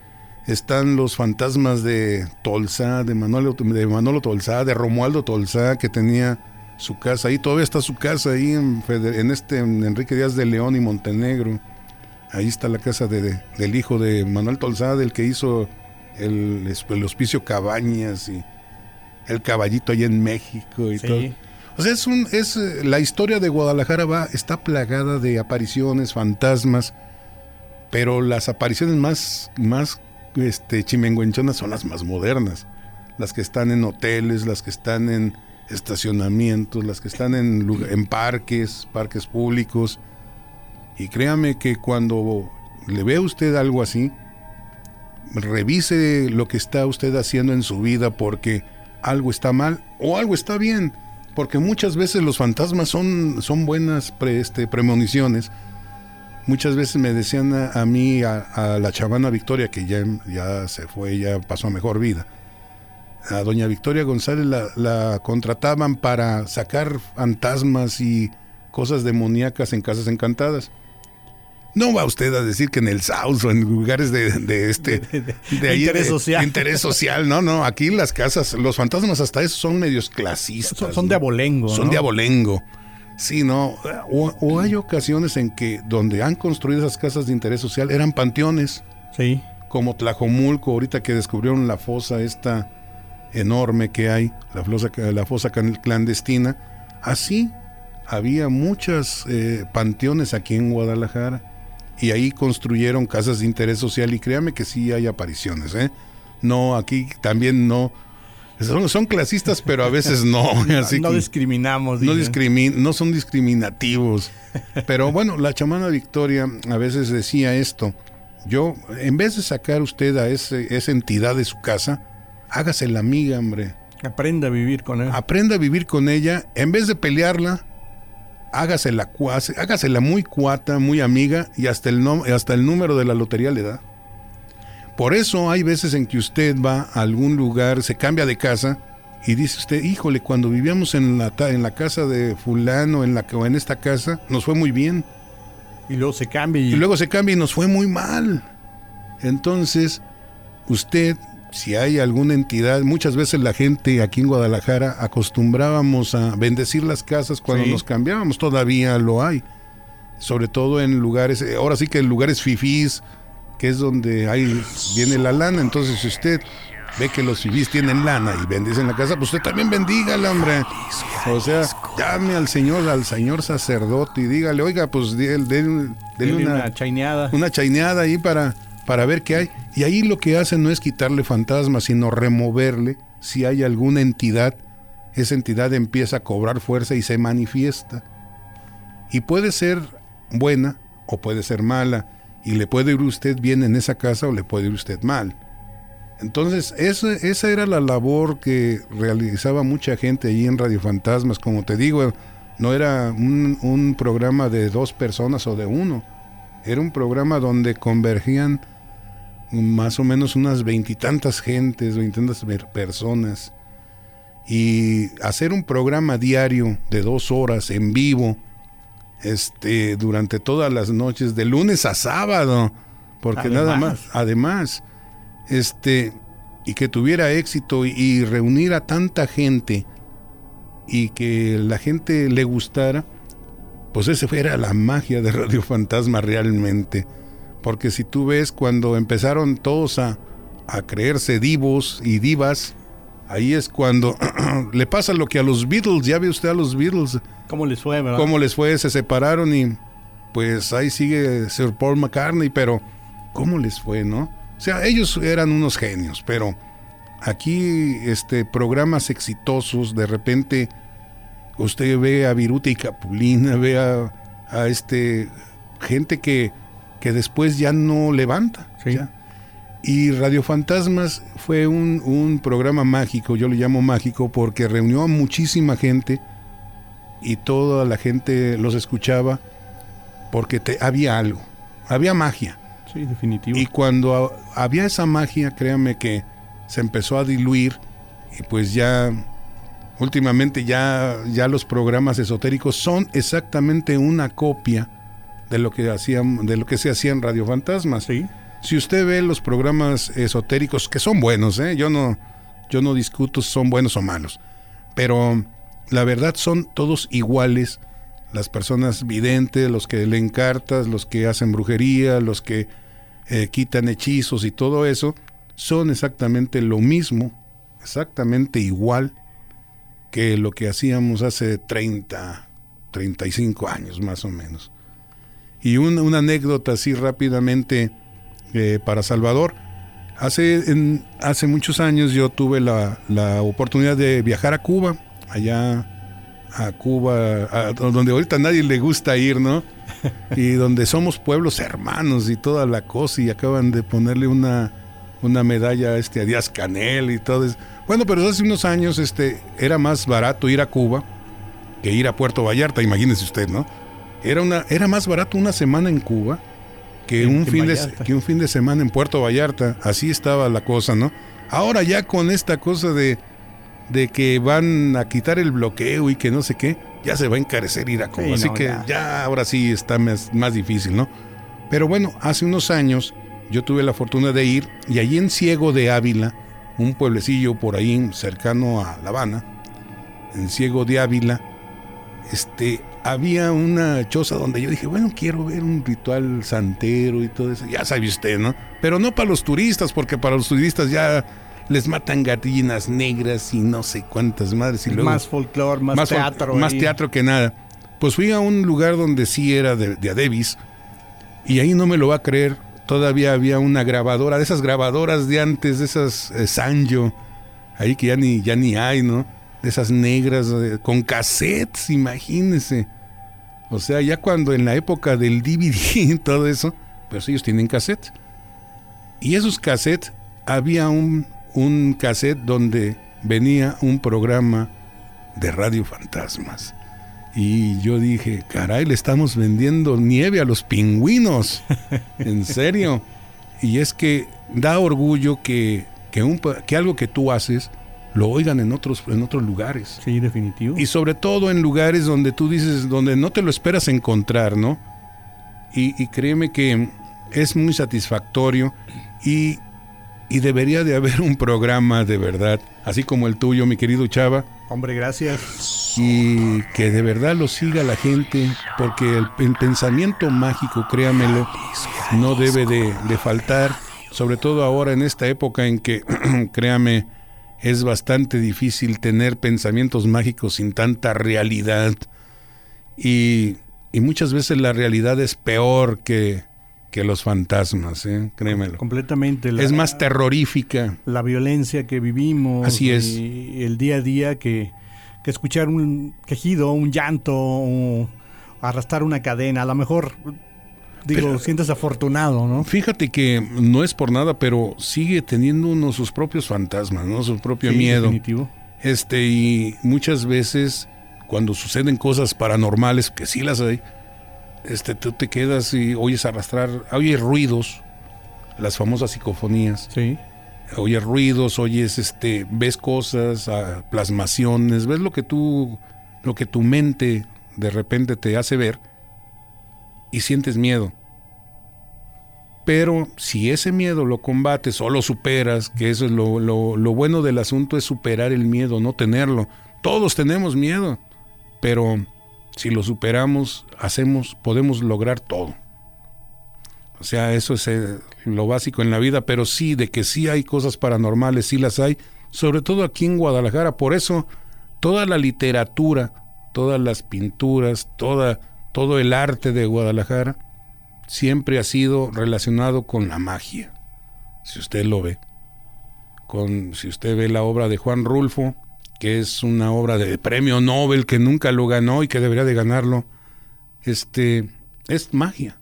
están los fantasmas de Tolsá, de Manolo, de Manolo Tolsá, de Romualdo Tolsá, que tenía su casa ahí, todavía está su casa ahí en, en este en Enrique Díaz de León y Montenegro. Ahí está la casa de, de- del hijo de Manuel Tolsá, del que hizo el, el hospicio Cabañas y el caballito allá en México y Sí. todo. O sea, es un, es, eh, la historia de Guadalajara va, está plagada de apariciones, fantasmas, pero las apariciones más, más este, chimenguenchonas son las más modernas. Las que están en hoteles, las que están en estacionamientos, las que están en, en parques, parques públicos. Y créame que cuando le ve a usted algo así, revise lo que está usted haciendo en su vida porque algo está mal o algo está bien. Porque muchas veces los fantasmas son, son buenas pre- este, premoniciones. Muchas veces me decían a, mí, a, a la chavana Victoria, que ya, ya se fue, ya pasó a mejor vida. A doña Victoria González la, la contrataban para sacar fantasmas y cosas demoníacas en casas encantadas. No va usted a decir que en el South o en lugares de, de este de, ahí interés social. de interés social, no, no, aquí las casas, los fantasmas hasta eso son medios clasistas. Son, son de abolengo. Son ¿no? de abolengo. Sí, no. O, o hay ocasiones en que donde han construido esas casas de interés social eran panteones, Sí. como Tlajomulco, ahorita que descubrieron la fosa esta enorme que hay, la fosa, la fosa clandestina. Así había muchas eh, panteones aquí en Guadalajara y ahí construyeron casas de interés social y créame que sí hay apariciones, ¿eh? No, aquí también no. Son, son clasistas, pero a veces no. Así no que- discriminamos. no, no son discriminativos. Pero bueno, la chamana Victoria a veces decía esto. Yo, en vez de sacar usted a ese, esa entidad de su casa, hágase la amiga, hombre. Aprenda a vivir con él. Aprenda a vivir con ella. En vez de pelearla, hágase la, cua- hágasela muy cuata, muy amiga y hasta el, no- hasta el número de la lotería le da. Por eso hay veces en que usted va a algún lugar, se cambia de casa y dice usted, híjole, cuando vivíamos en la, en la casa de fulano en la, o en esta casa, nos fue muy bien. Y luego se cambia y, Y luego se cambia y nos fue muy mal. Entonces, usted, si hay alguna entidad, muchas veces la gente aquí en Guadalajara acostumbrábamos a bendecir las casas cuando Sí. nos cambiábamos, todavía lo hay. sobre todo en lugares, eh, ahora sí que en lugares fifís, que es donde ahí viene la lana. Entonces, si usted ve que los fifís tienen lana y bendicen la casa, pues usted también bendígala, hombre. O sea, llame al señor, al señor sacerdote y dígale, oiga, pues denle una, una chaineada. Una chaineada ahí para, para ver qué hay. Y ahí lo que hace no es quitarle fantasmas, sino removerle si hay alguna entidad. Esa entidad empieza a cobrar fuerza y se manifiesta. Y puede ser buena o puede ser mala. Y le puede ir usted bien en esa casa o le puede ir usted mal. Entonces, esa, esa era la labor que realizaba mucha gente allí en Radio Fantasmas. Como te digo, no era un, un programa de dos personas o de uno. Era un programa donde convergían más o menos unas veintitantas gentes, veintitantas personas. Y hacer un programa diario de dos horas en vivo, este, durante todas las noches, de lunes a sábado, porque Además. nada más, además, este, y que tuviera éxito y, y reunir a tanta gente y que la gente le gustara, pues esa era la magia de Radio Fantasma realmente. Porque si tú ves cuando empezaron todos a, a creerse divos y divas, ahí es cuando le pasa lo que a los Beatles, ya ve usted a los Beatles, ¿Cómo les fue, verdad? cómo les fue, se separaron y pues ahí sigue Sir Paul McCartney, pero ¿cómo les fue, no? O sea, ellos eran unos genios, pero aquí este programas exitosos, de repente usted ve a Viruta y Capulina, ve a, a este gente que, que después ya no levanta. Sí. ya. Y Radio Fantasmas fue un, un programa mágico, yo le llamo mágico porque reunió a muchísima gente y toda la gente los escuchaba porque te, había algo, había magia. Sí, definitivo. Y cuando a- había esa magia, créanme que se empezó a diluir y pues ya últimamente ya, ya los programas esotéricos son exactamente una copia de lo que hacían, de lo que se hacía en Radio Fantasmas. Sí. Si usted ve los programas esotéricos, que son buenos, ¿eh? yo, no, yo no discuto si son buenos o malos, pero la verdad son todos iguales. Las personas videntes, los que leen cartas, los que hacen brujería, los que eh, quitan hechizos y todo eso, son exactamente lo mismo, exactamente igual que lo que hacíamos hace 30, 35 años más o menos. Y una, una anécdota así rápidamente eh, para Salvador. Hace, en- hace muchos años yo tuve la, la oportunidad de viajar a Cuba, allá a Cuba, a donde ahorita a nadie le gusta ir, ¿no? Y donde somos pueblos hermanos y toda la cosa, y acaban de ponerle una, una medalla a, este, a Díaz Canel y todo eso. Bueno, pero hace unos años este, era más barato ir a Cuba que ir a Puerto Vallarta, imagínese usted, ¿no? Era, una, era más barato una semana en Cuba que, un que fin de, que un fin de semana en Puerto Vallarta. Así estaba la cosa, ¿no? Ahora ya con esta cosa de, de que van a quitar el bloqueo y que no sé qué, ya se va a encarecer ir a Cuba. Sí, Así no, que ya. ya. ahora sí está más, más difícil, ¿no? Pero bueno, hace unos años yo tuve la fortuna de ir y allí en Ciego de Ávila, un pueblecillo por ahí cercano a La Habana, en Ciego de Ávila, este, había una choza donde yo dije, bueno, quiero ver un ritual santero y todo eso. Ya sabe usted, ¿no? Pero no para los turistas, porque para los turistas ya les matan gallinas negras y no sé cuántas madres. Y luego, más folclore, más, teatro. Más ahí. teatro que nada. Pues fui a un lugar donde sí era de, de Adebis y ahí no me lo va a creer. Todavía había una grabadora, de esas grabadoras de antes, de esas eh, Sanyo, ahí que ya ni, ya ni hay, ¿no? De esas negras, con cassettes, imagínense. O sea, ya cuando en la época del DVD y todo eso, pues ellos tienen cassettes. Y esos cassettes, había un, un cassette donde venía un programa de Radio Fantasmas. Y yo dije, caray, le estamos vendiendo nieve a los pingüinos. en serio. Y es que da orgullo que, que, un que algo que tú haces lo oigan en otros, en otros lugares. Sí, definitivo. Y sobre todo en lugares donde tú dices, donde no te lo esperas encontrar, ¿no? Y, y créeme que es muy satisfactorio y, y debería de haber un programa de verdad, así como el tuyo, mi querido Chava, Hombre, gracias. Y que de verdad lo siga la gente, porque el, el pensamiento mágico, créamelo, no debe de, de faltar, sobre todo ahora en esta época en que, créame, es bastante difícil tener pensamientos mágicos sin tanta realidad. Y, y muchas veces la realidad es peor que, que los fantasmas, ¿eh? créemelo. Completamente. la- Es más terrorífica. la violencia que vivimos. Así es. Y el día a día que, que escuchar un quejido, un llanto, o arrastrar una cadena. A lo mejor, digo, Pero- sientes afortunado, ¿no? Fíjate que no es por nada, pero sigue teniendo uno sus propios fantasmas, ¿no? Su propio Sí, miedo. Definitivo. Este, y muchas veces cuando suceden cosas paranormales, que sí las hay, este, tú te quedas y oyes arrastrar, oyes ruidos, las famosas psicofonías, Sí. oyes ruidos, oyes, este, ves cosas, ah, plasmaciones, ves lo que tú, lo que tu mente de repente te hace ver y sientes miedo. Pero si ese miedo lo combates o lo superas, que eso es lo, lo- bueno del asunto, es superar el miedo, no tenerlo. Todos tenemos miedo, pero si lo superamos, hacemos, podemos lograr todo. O sea, eso es eh, lo básico en la vida, pero sí, de que sí hay cosas paranormales, sí las hay, sobre todo aquí en Guadalajara. Por eso, toda la literatura, todas las pinturas, toda, todo el arte de Guadalajara siempre ha sido relacionado con la magia, si usted lo ve. Con, si usted ve la obra de Juan Rulfo, que es una obra de premio Nobel que nunca lo ganó y que debería de ganarlo, este, es magia.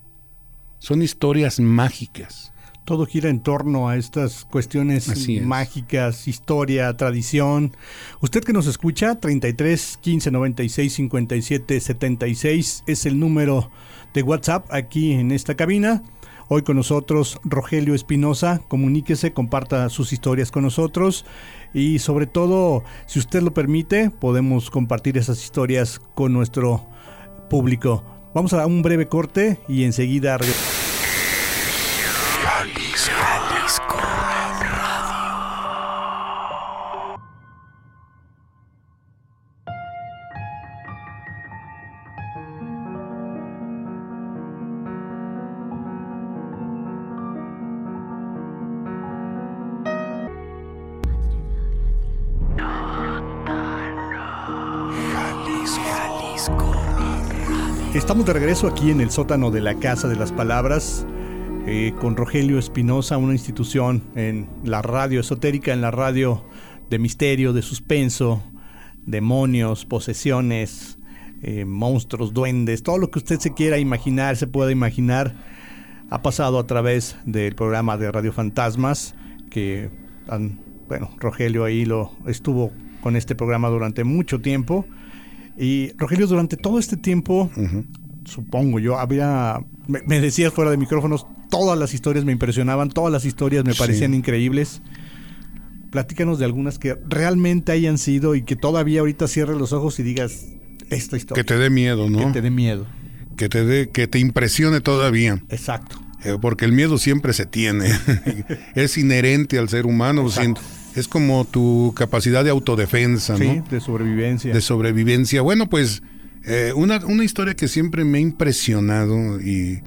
Son historias mágicas. Todo gira en torno a estas cuestiones es. mágicas, historia, tradición. Usted que nos escucha, 33 15 96 57 76 es el número de WhatsApp aquí en esta cabina. Hoy con nosotros Rogelio Espinosa, comuníquese, comparta sus historias con nosotros y sobre todo, si usted lo permite, podemos compartir esas historias con nuestro público. Vamos a un breve corte y enseguida regresamos. Estamos de regreso aquí en el sótano de la Casa de las Palabras eh, con Rogelio Espinosa, una institución en la radio esotérica, en la radio de misterio, de suspenso, demonios, posesiones, eh, monstruos, duendes, todo lo que usted se quiera imaginar, se pueda imaginar, ha pasado a través del programa de Radio Fantasmas, que, bueno, Rogelio ahí lo estuvo con este programa durante mucho tiempo. Y Rogelio, durante todo este tiempo, supongo yo, había, me, me decías fuera de micrófonos, todas las historias me impresionaban, todas las historias me Sí. parecían increíbles. Platícanos de algunas que realmente hayan sido y que todavía ahorita cierres los ojos y digas esta historia. Que te dé miedo, ¿no? Que te dé miedo. que te dé, que te impresione todavía. Exacto. Eh, porque el miedo siempre se tiene. es inherente al ser humano. Sin- es como tu capacidad de autodefensa, Sí, ¿no? de sobrevivencia. De sobrevivencia. Bueno, pues eh, una, una historia que siempre me ha impresionado y,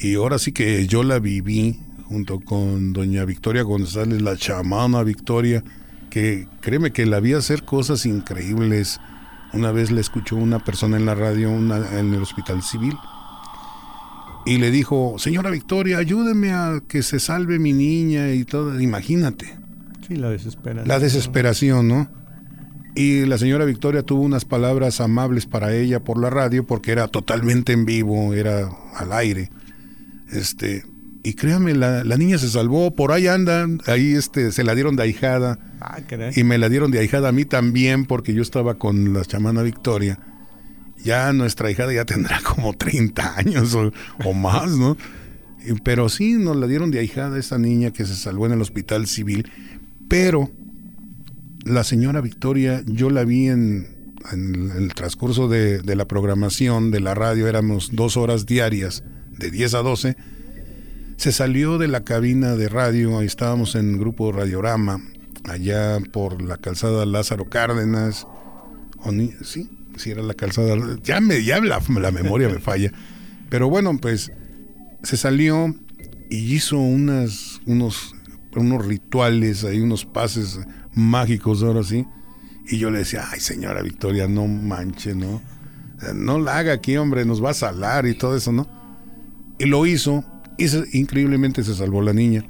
y ahora sí que yo la viví junto con doña Victoria González, la chamana Victoria, que créeme que la vi hacer cosas increíbles. Una vez le escuchó una persona en la radio una- en el hospital civil y le dijo, señora Victoria, ayúdeme a que se salve mi niña y todo. Imagínate. Sí, la desesperación. La desesperación, ¿no? Y la señora Victoria tuvo unas palabras amables para ella por la radio porque era totalmente en vivo, era al aire. Este, y créame, la, la niña se salvó, por ahí andan, ahí este, se la dieron de ahijada Ah, y me la dieron de ahijada a mí también porque yo estaba con la chamana Victoria. Ya nuestra hijada ya tendrá como 30 años o, o más, ¿no? Pero sí, nos la dieron de ahijada esa niña que se salvó en el hospital civil. Pero la señora Victoria, yo la vi en, en el transcurso de, de la programación de la radio, éramos dos horas diarias, de 10 a 12. Se salió de la cabina de radio, ahí estábamos en grupo Radiorama, allá por la calzada Lázaro Cárdenas, o ni, sí, sí era la calzada, ya me, ya la, la memoria me falla. Pero bueno, pues se salió y hizo unas, unos, unos rituales, ahí unos pases mágicos ahora sí. Y yo le decía, ay señora Victoria, no manche, ¿no? No la haga aquí, hombre, nos va a salar y todo eso, ¿no? Y lo hizo, y se- increíblemente se salvó la niña.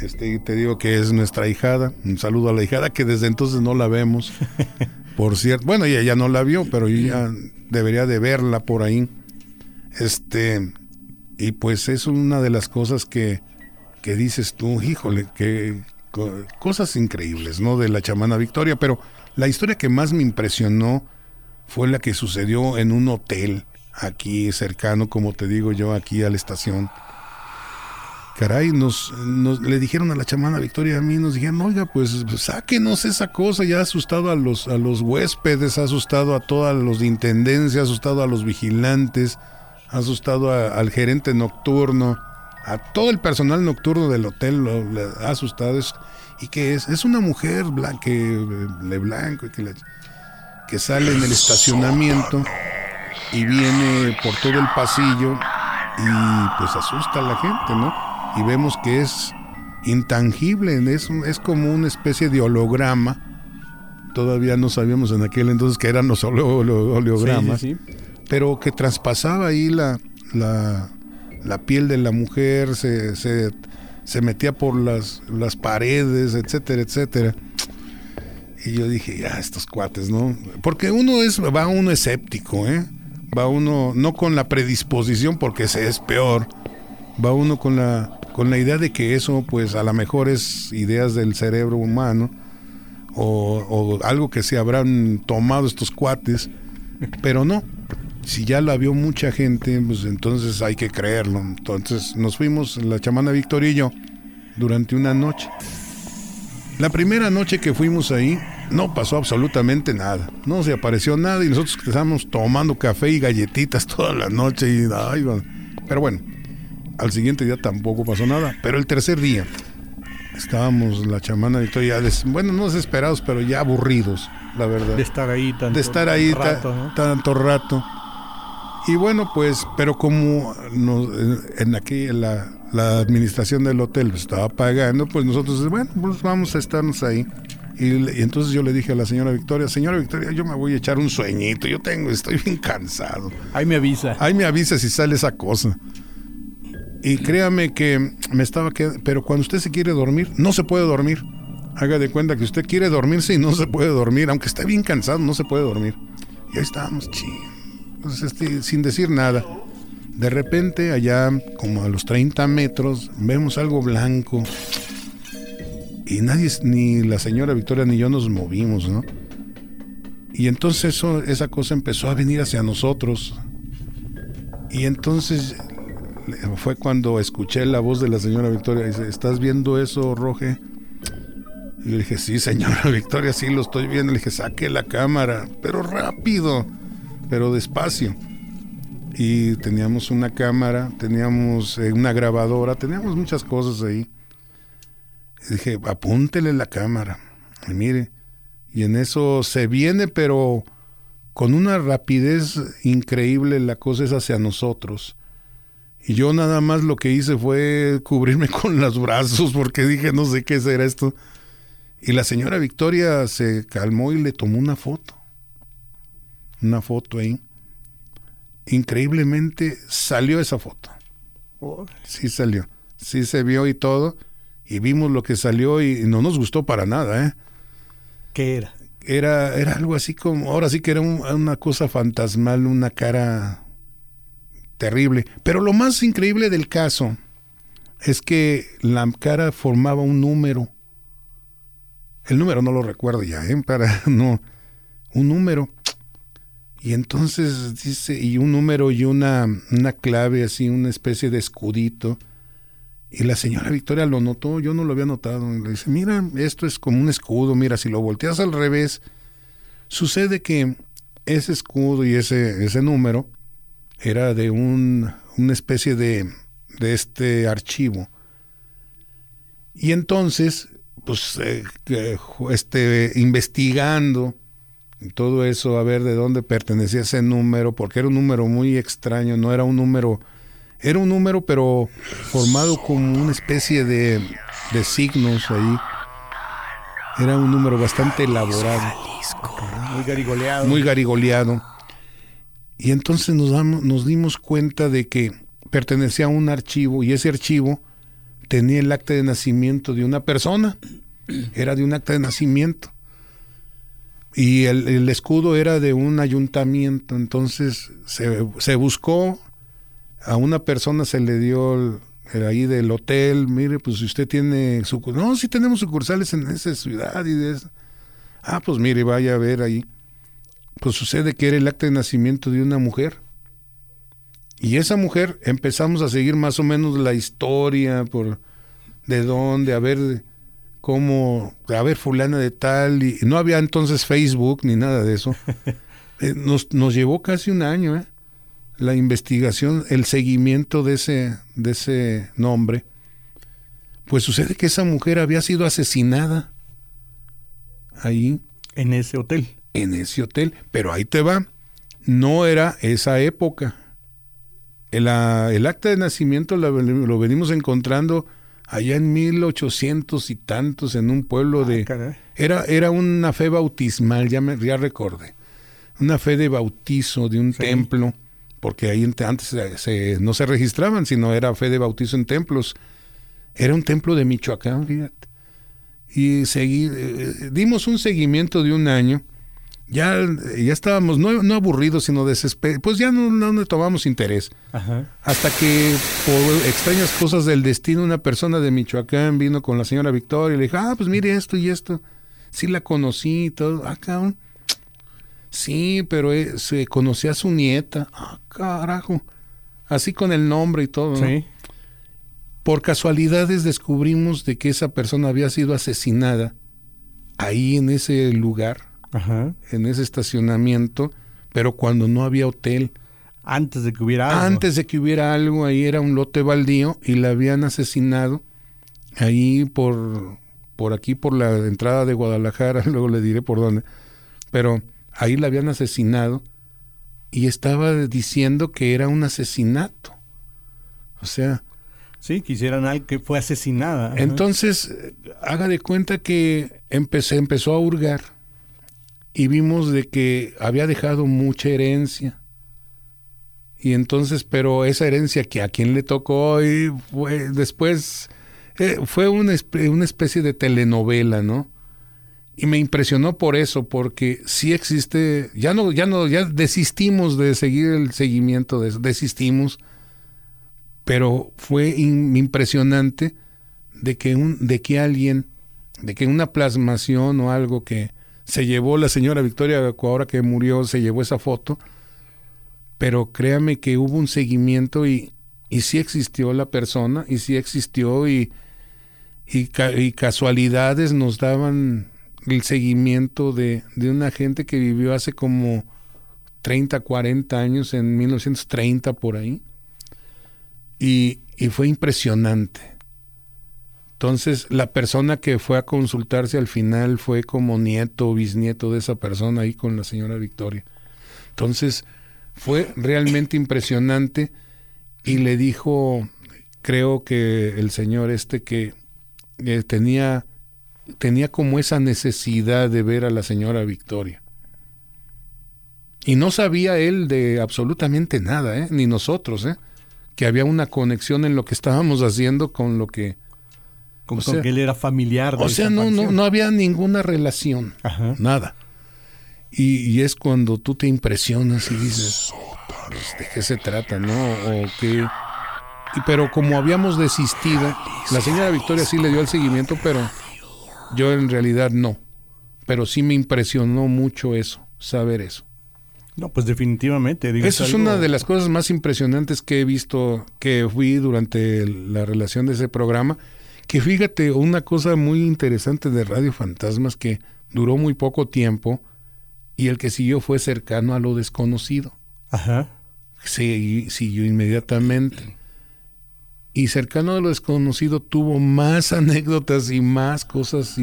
Este, te digo que es nuestra hijada. Un saludo a la hijada que desde entonces no la vemos. Por cierto, bueno, ella ya no la vio, pero yo ya debería de verla por ahí. Este, y pues es una de las cosas que, que dices tú, híjole, que co- cosas increíbles, ¿no? De la chamana Victoria, pero la historia que más me impresionó fue la que sucedió en un hotel aquí cercano, como te digo yo, aquí a la estación. Caray, nos, nos- le dijeron a la chamana Victoria a mí, nos dijeron, oiga, pues sáquenos esa cosa, ya ha asustado a los, a los huéspedes, ha asustado a todos los de intendencia, ha asustado a los vigilantes, ha asustado al gerente nocturno, a todo el personal nocturno del hotel lo, le ha asustado. Es, ¿Y que es? Es una mujer blanca, que, le blanco, y que, que sale en el estacionamiento y viene por todo el pasillo y pues asusta a la gente, ¿no? Y vemos que es intangible, es, es como una especie de holograma. Todavía no sabíamos en aquel entonces que eran los Sí, sí, sí. pero que traspasaba ahí la, la, la piel de la mujer, se, se, se metía por las, las paredes, etcétera, etcétera. Y yo dije, ya, estos cuates, ¿no? Porque uno es, va uno escéptico, ¿eh? Va uno, no con la predisposición porque se es peor, va uno con la, con la idea de que eso, pues a lo mejor es ideas del cerebro humano o, o algo que se habrán tomado estos cuates, pero no. Si ya la vio mucha gente, pues entonces hay que creerlo. Entonces nos fuimos, la chamana Victoria y yo, durante una noche. La primera noche que fuimos ahí, no pasó absolutamente nada. No se apareció nada y nosotros estábamos tomando café y galletitas toda la noche. Y, ay, pero bueno, al siguiente día tampoco pasó nada. Pero el tercer día, estábamos la chamana Victoria, des- bueno, no desesperados, pero ya aburridos, la verdad De estar ahí tanto de estar ahí ta- rato, ¿no? tanto rato. Y bueno, pues, pero como nos- en aquí la, la administración del hotel estaba pagando, pues nosotros, bueno, pues vamos a estarnos ahí. Y, y entonces yo le dije a la señora Victoria, señora Victoria, yo me voy a echar un sueñito, yo tengo, estoy bien cansado. Ahí me avisa. Ahí me avisa si sale esa cosa. Y créame que me estaba quedando, pero cuando usted se quiere dormir, no se puede dormir. Haga de cuenta que usted quiere dormirse y no se puede dormir, aunque esté bien cansado, no se puede dormir. Y ahí estábamos, ching, pues, este, sin decir nada. De repente, allá, como a los 30 metros, vemos algo blanco. Y nadie, ni la señora Victoria ni yo nos movimos, ¿no? Y entonces esa cosa empezó a venir hacia nosotros. Y entonces fue cuando escuché la voz de la señora Victoria. Dice, ¿estás viendo eso, Roge? Y le dije, sí, señora Victoria, sí lo estoy viendo. Le dije, saque la cámara, pero rápido, pero despacio. Y teníamos una cámara, teníamos eh, una grabadora, teníamos muchas cosas ahí. Dije, apúntele la cámara. Y mire, y en eso se viene, pero con una rapidez increíble la cosa es hacia nosotros. Y yo nada más lo que hice fue cubrirme con los brazos porque dije, no sé qué será esto. Y la señora Victoria se calmó y le tomó una foto. Una foto ahí. Increíblemente salió esa foto. Sí salió. Sí se vio y todo. Y vimos lo que salió y no nos gustó para nada, ¿eh? ¿Qué era? era, era algo así como, ahora sí que era un- una cosa fantasmal, una cara terrible. Pero lo más increíble del caso es que la cara formaba un número. El número no lo recuerdo ya, ¿eh? Para, no, un número. Y entonces dice, y un número y una, una clave así, una especie de escudito. Y la señora Victoria lo notó, yo no lo había notado. Y le dice, mira, esto es como un escudo, mira, si lo volteas al revés, sucede que ese escudo y ese, ese número era de un, una especie de, de este archivo. Y entonces, pues, eh, este, investigando todo eso, a ver de dónde pertenecía ese número, porque era un número muy extraño, no era un número, era un número pero formado como una especie de, de signos ahí. Era un número bastante elaborado. Muy garigoleado. Muy garigoleado. Y entonces nos, damos, nos dimos cuenta de que pertenecía a un archivo y ese archivo tenía el acta de nacimiento de una persona. Era de un acta de nacimiento. Y el, escudo era de un ayuntamiento. Entonces se, se, buscó, a una persona se le dio el ahí del hotel, mire, pues si usted tiene sucursales, no, sí tenemos sucursales en esa ciudad y de esa. Ah, pues mire, vaya a ver ahí. Pues sucede que era el acta de nacimiento de una mujer. Y esa mujer empezamos a seguir más o menos la historia por de dónde, a ver cómo, a ver fulana de tal, y no había entonces Facebook ni nada de eso. Eh, nos, nos llevó casi un año, ¿eh? la investigación, el seguimiento de ese, de ese nombre. Pues sucede que esa mujer había sido asesinada ahí. En ese hotel. En ese hotel. Pero ahí te va. No era esa época. El, el acta de nacimiento lo, lo, venimos encontrando allá en 1800 y tantos en un pueblo de... Ah, era, era una fe bautismal, ya, me, ya recordé. Una fe de bautizo de un sí. templo porque ahí antes se, se, no se registraban, sino era fe de bautizo en templos. Era un templo de Michoacán, fíjate. Y seguí, eh, dimos un seguimiento de un año. Ya, ya estábamos, no, no aburridos, sino desesperados. Pues ya no, no, no tomamos interés. Ajá. Hasta que, por extrañas cosas del destino, una persona de Michoacán vino con la señora Victoria y le dijo, ah, pues mire esto y esto. Sí la conocí y todo. Ah, cabrón. Sí, pero eh, se conocía a su nieta. Ah, carajo. Así con el nombre y todo. ¿no? Sí. Por casualidades descubrimos de que esa persona había sido asesinada ahí en ese lugar, Ajá. en ese estacionamiento, pero cuando no había hotel. Antes de que hubiera algo. Antes de que hubiera algo, ahí era un lote baldío y la habían asesinado ahí por, por aquí, por la entrada de Guadalajara, luego le diré por dónde. Pero ahí la habían asesinado y estaba diciendo que era un asesinato. O sea... Sí, quisieran algo que fue asesinada. Entonces, haga de cuenta que empecé, empezó a hurgar y vimos de que había dejado mucha herencia. Y entonces, pero esa herencia que a quien le tocó y fue, después eh, fue una, una especie de telenovela, ¿no? y me impresionó por eso porque sí existe ya no ya no ya desistimos de seguir el seguimiento de eso desistimos pero fue impresionante de que un de que alguien de que una plasmación o algo que se llevó la señora Victoria ahora que murió se llevó esa foto pero créame que hubo un seguimiento y y sí existió la persona y sí existió y y, y casualidades nos daban el seguimiento de, de, una gente que vivió hace como 30, 40 años, en 1930 por ahí. Y, y, fue impresionante. Entonces, la persona que fue a consultarse al final fue como nieto o bisnieto de esa persona ahí con la señora Victoria. Entonces, fue realmente impresionante y le dijo, creo que el señor este que eh, tenía tenía como esa necesidad de ver a la señora Victoria. Y no sabía él de absolutamente nada, ¿eh? ni nosotros, ¿eh? que había una conexión en lo que estábamos haciendo con lo que... Sea, con que él era familiar. De o sea, no, no, no había ninguna relación, Ajá. nada. Y, y, es cuando tú te impresionas y dices, pues, ¿de qué se trata, no? O qué... Y, pero como habíamos desistido, la señora Victoria sí le dio el seguimiento, pero yo en realidad no, pero sí me impresionó mucho eso, saber eso. No, pues definitivamente. Digo, eso es, algo... una de las cosas más impresionantes que he visto, que fui durante la relación de ese programa. Que fíjate, una cosa muy interesante de Radio Fantasmas que duró muy poco tiempo y el que siguió fue cercano a lo desconocido. Ajá. Sí, siguió inmediatamente y cercano a lo desconocido tuvo más anécdotas y más cosas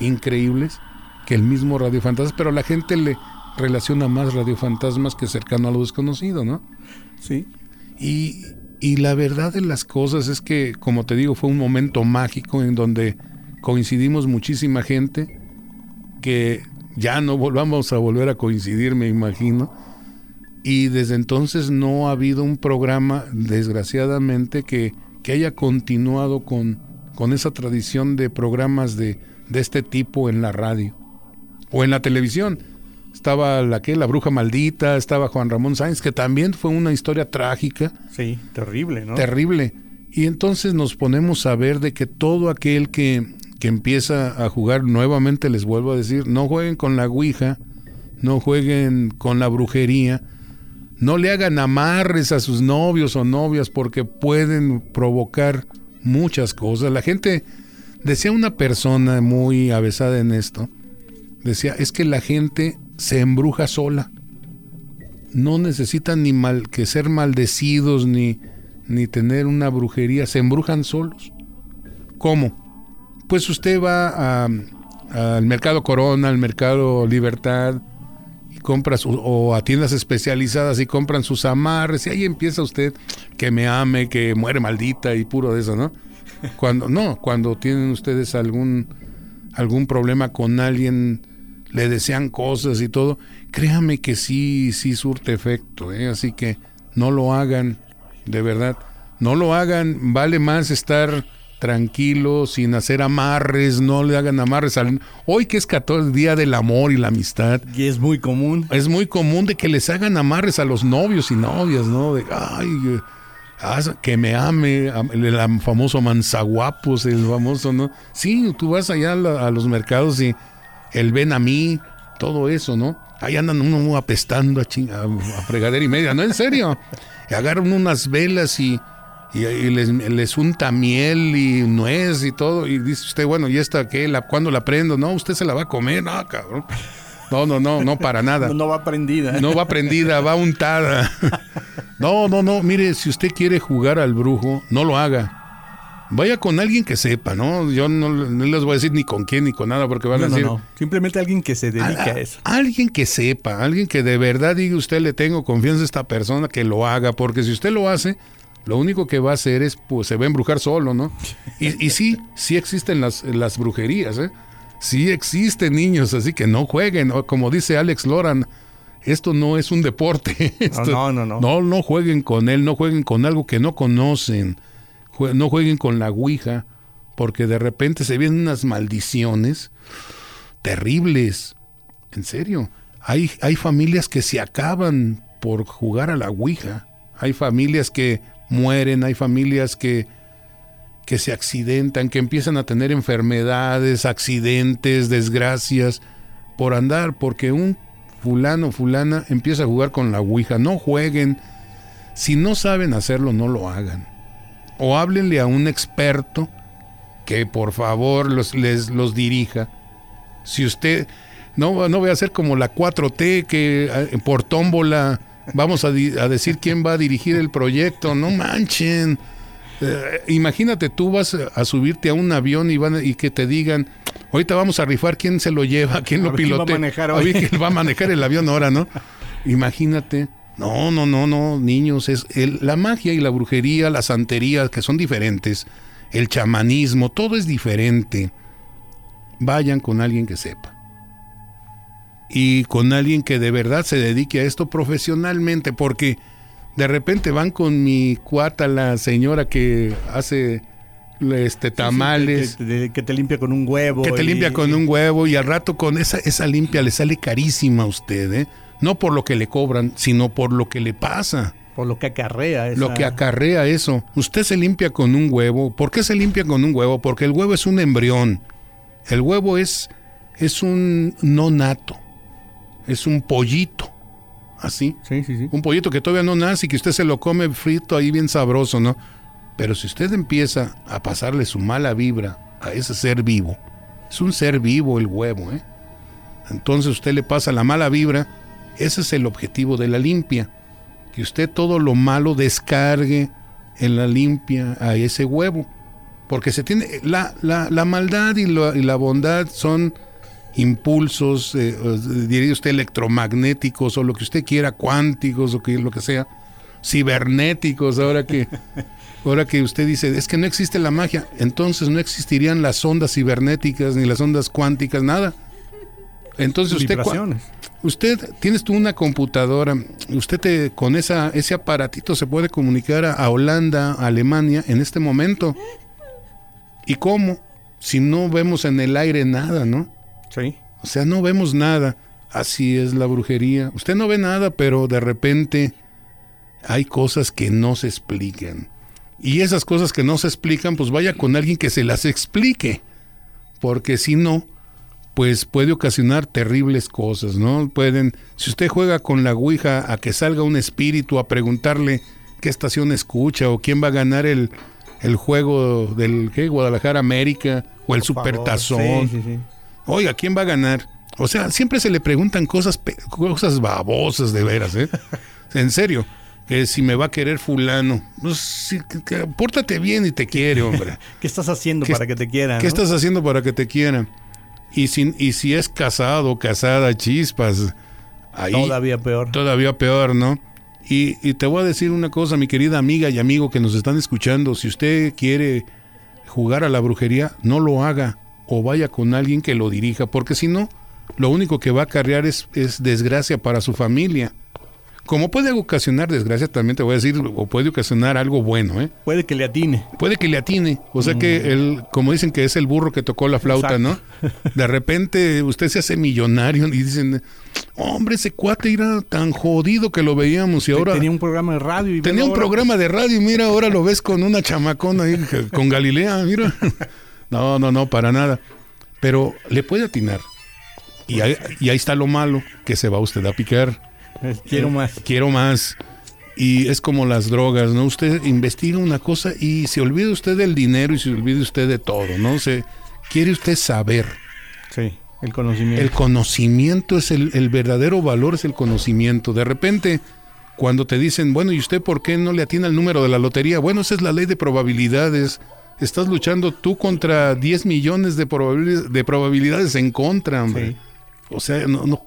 increíbles que el mismo Radio Fantasma, pero la gente le relaciona más Radio Fantasmas que cercano a lo desconocido, ¿no? Sí. Y, y la verdad de las cosas es que, como te digo, fue un momento mágico en donde coincidimos muchísima gente que ya no volvamos a volver a coincidir, me imagino. Y desde entonces no ha habido un programa, desgraciadamente, que, que haya continuado con, con esa tradición de programas de, de este tipo en la radio o en la televisión. Estaba la que la bruja maldita, estaba Juan Ramón Sáenz, que también fue una historia trágica. Sí, terrible, ¿no? Terrible. Y entonces nos ponemos a ver de que todo aquel que, que empieza a jugar, nuevamente les vuelvo a decir, no jueguen con la Ouija, no jueguen con la brujería, no le hagan amarres a sus novios o novias porque pueden provocar muchas cosas. La gente, decía una persona muy avesada en esto, decía, es que la gente se embruja sola. No necesitan ni mal que ser maldecidos ni, ni tener una brujería, se embrujan solos. ¿Cómo? Pues usted va al mercado Corona, al mercado Libertad, y compra su, o a tiendas especializadas y compran sus amarres, y ahí empieza usted que me ame, que muere maldita y puro de eso, ¿no? Cuando, no, cuando tienen ustedes algún, algún problema con alguien, le desean cosas y todo, créame que sí, sí surte efecto, ¿eh? así que no lo hagan, de verdad, no lo hagan, vale más estar tranquilo, sin hacer amarres, no le hagan amarres al... Hoy que es 14, Día del Amor y la Amistad. Y es muy común. Es muy común de que les hagan amarres a los novios y novias, ¿no? De, ay, que me ame, el, famoso manzaguapos, el famoso, ¿no? Sí, tú vas allá a, los mercados y el ven a mí, todo eso, ¿no? Ahí andan uno apestando a, a, fregadera y media, ¿no? En serio. Y agarran unas velas y, y, les, les, unta miel y nuez y todo. Y dice usted, bueno, ¿y esta qué? La, ¿Cuándo la prendo? No, usted se la va a comer, no, cabrón. No, no, no, no para nada. No, no va prendida. No va prendida, va untada. No, no, no, mire, si usted quiere jugar al brujo, no lo haga. Vaya con alguien que sepa, ¿no? Yo no, les voy a decir ni con quién ni con nada porque van a decir... No, no, simplemente alguien que se dedique a, a, eso. Alguien que sepa, alguien que de verdad diga usted le tengo confianza a esta persona, que lo haga, porque si usted lo hace, lo único que va a hacer es, pues se va a embrujar solo, ¿no? Y, y sí, sí existen las, las brujerías, ¿eh? Sí existen niños, así que no jueguen, como dice Alex Loran, esto no es un deporte. Esto, no, no, no, no. No jueguen con él, no jueguen con algo que no conocen no jueguen con la Ouija, porque de repente se vienen unas maldiciones terribles. En serio, hay, hay familias que se acaban por jugar a la Ouija. Hay familias que mueren, hay familias que, que se accidentan, que empiezan a tener enfermedades, accidentes, desgracias, por andar, porque un fulano, fulana empieza a jugar con la Ouija. No jueguen. Si no saben hacerlo, no lo hagan o háblenle a un experto que por favor los, les, los dirija. Si usted, no, no voy a hacer como la 4T que eh, por tómbola vamos a, a decir quién va a dirigir el proyecto, no manchen. Eh, imagínate, tú vas a subirte a un avión y, van, y que te digan, ahorita vamos a rifar quién se lo lleva, quién lo pilotea. va a manejar hoy? quién va a manejar el avión ahora, ¿no? Imagínate. No, no, no, no, niños, es la magia y la brujería, la santería, que son diferentes, el chamanismo, todo es diferente. Vayan con alguien que sepa. Y con alguien que de verdad se dedique a esto profesionalmente, porque de repente van con mi cuata, la señora que hace este tamales. que, te limpia con un huevo. Que te limpia con un huevo y al rato con esa, esa limpia le sale carísima a usted, ¿eh? No por lo que le cobran, sino por lo que le pasa. Por lo que acarrea eso. Lo que acarrea eso. Usted se limpia con un huevo. ¿Por qué se limpia con un huevo? Porque el huevo es un embrión. El huevo es, es un no nato. Es un pollito. Así. Sí, sí, sí. Un pollito que todavía no nace y que usted se lo come frito ahí bien sabroso, ¿no? Pero si usted empieza a pasarle su mala vibra a ese ser vivo, es un ser vivo el huevo, ¿eh? Entonces usted le pasa la mala vibra ese es el objetivo de la limpia, que usted todo lo malo descargue en la limpia a ese huevo. Porque se tiene la, la, la maldad y la, y la, bondad son impulsos, eh, eh, diría usted electromagnéticos o lo que usted quiera, cuánticos o que, lo que sea, cibernéticos, ahora que, ahora que usted dice, es que no existe la magia, entonces no existirían las ondas cibernéticas ni las ondas cuánticas, nada. Entonces usted, usted tienes tú una computadora, usted te, con esa, ese aparatito se puede comunicar a, a Holanda, a Alemania en este momento. ¿Y cómo? Si no vemos en el aire nada, ¿no? Sí. O sea, no vemos nada. Así es la brujería. Usted no ve nada, pero de repente hay cosas que no se explican. Y esas cosas que no se explican, pues vaya con alguien que se las explique. Porque si no, pues puede ocasionar terribles cosas, ¿no? Pueden, si usted juega con la Ouija a que salga un espíritu a preguntarle qué estación escucha o quién va a ganar el, el juego del ¿qué? Guadalajara América o el Supertazón. Sí, sí, sí. Oiga, ¿quién va a ganar? O sea, siempre se le preguntan cosas, cosas babosas de veras, ¿eh? en serio. Que si me va a querer fulano. Pues, pórtate bien y te quiere, hombre. ¿Qué estás haciendo para que te quiera? ¿Qué estás haciendo para que te quieran? Y si, y si es casado, casada, chispas. Ahí, todavía peor. Todavía peor, ¿no? Y, y, te voy a decir una cosa, mi querida amiga y amigo que nos están escuchando. Si usted quiere jugar a la brujería, no lo haga o vaya con alguien que lo dirija, porque si no, lo único que va a acarrear es, es desgracia para su familia. Como puede ocasionar desgracia, también te voy a decir, o puede ocasionar algo bueno, ¿eh? Puede que le atine. Puede que le atine. O sea que, mm. el, como dicen que es el burro que tocó la flauta, ¿no? De repente usted se hace millonario y dicen, hombre, ese cuate era tan jodido que lo veíamos y ahora... Tenía un programa de radio. Y tenía un programa de radio y mira, ahora lo ves con una chamacona ahí, con Galilea, mira. No, no, no, para nada. Pero le puede atinar. Y ahí, y ahí está lo malo, que se va usted a picar. Quiero más. Quiero más. Y es como las drogas, ¿no? Usted investiga una cosa y se olvida usted del dinero y se olvida usted de todo, ¿no? Se, quiere usted saber. Sí, el conocimiento. El conocimiento es el, el verdadero valor, es el conocimiento. De repente, cuando te dicen, bueno, ¿y usted por qué no le atina el número de la lotería? Bueno, esa es la ley de probabilidades estás luchando tú contra 10 millones de, probabilidades, de probabilidades en contra, hombre. O sea, no, no.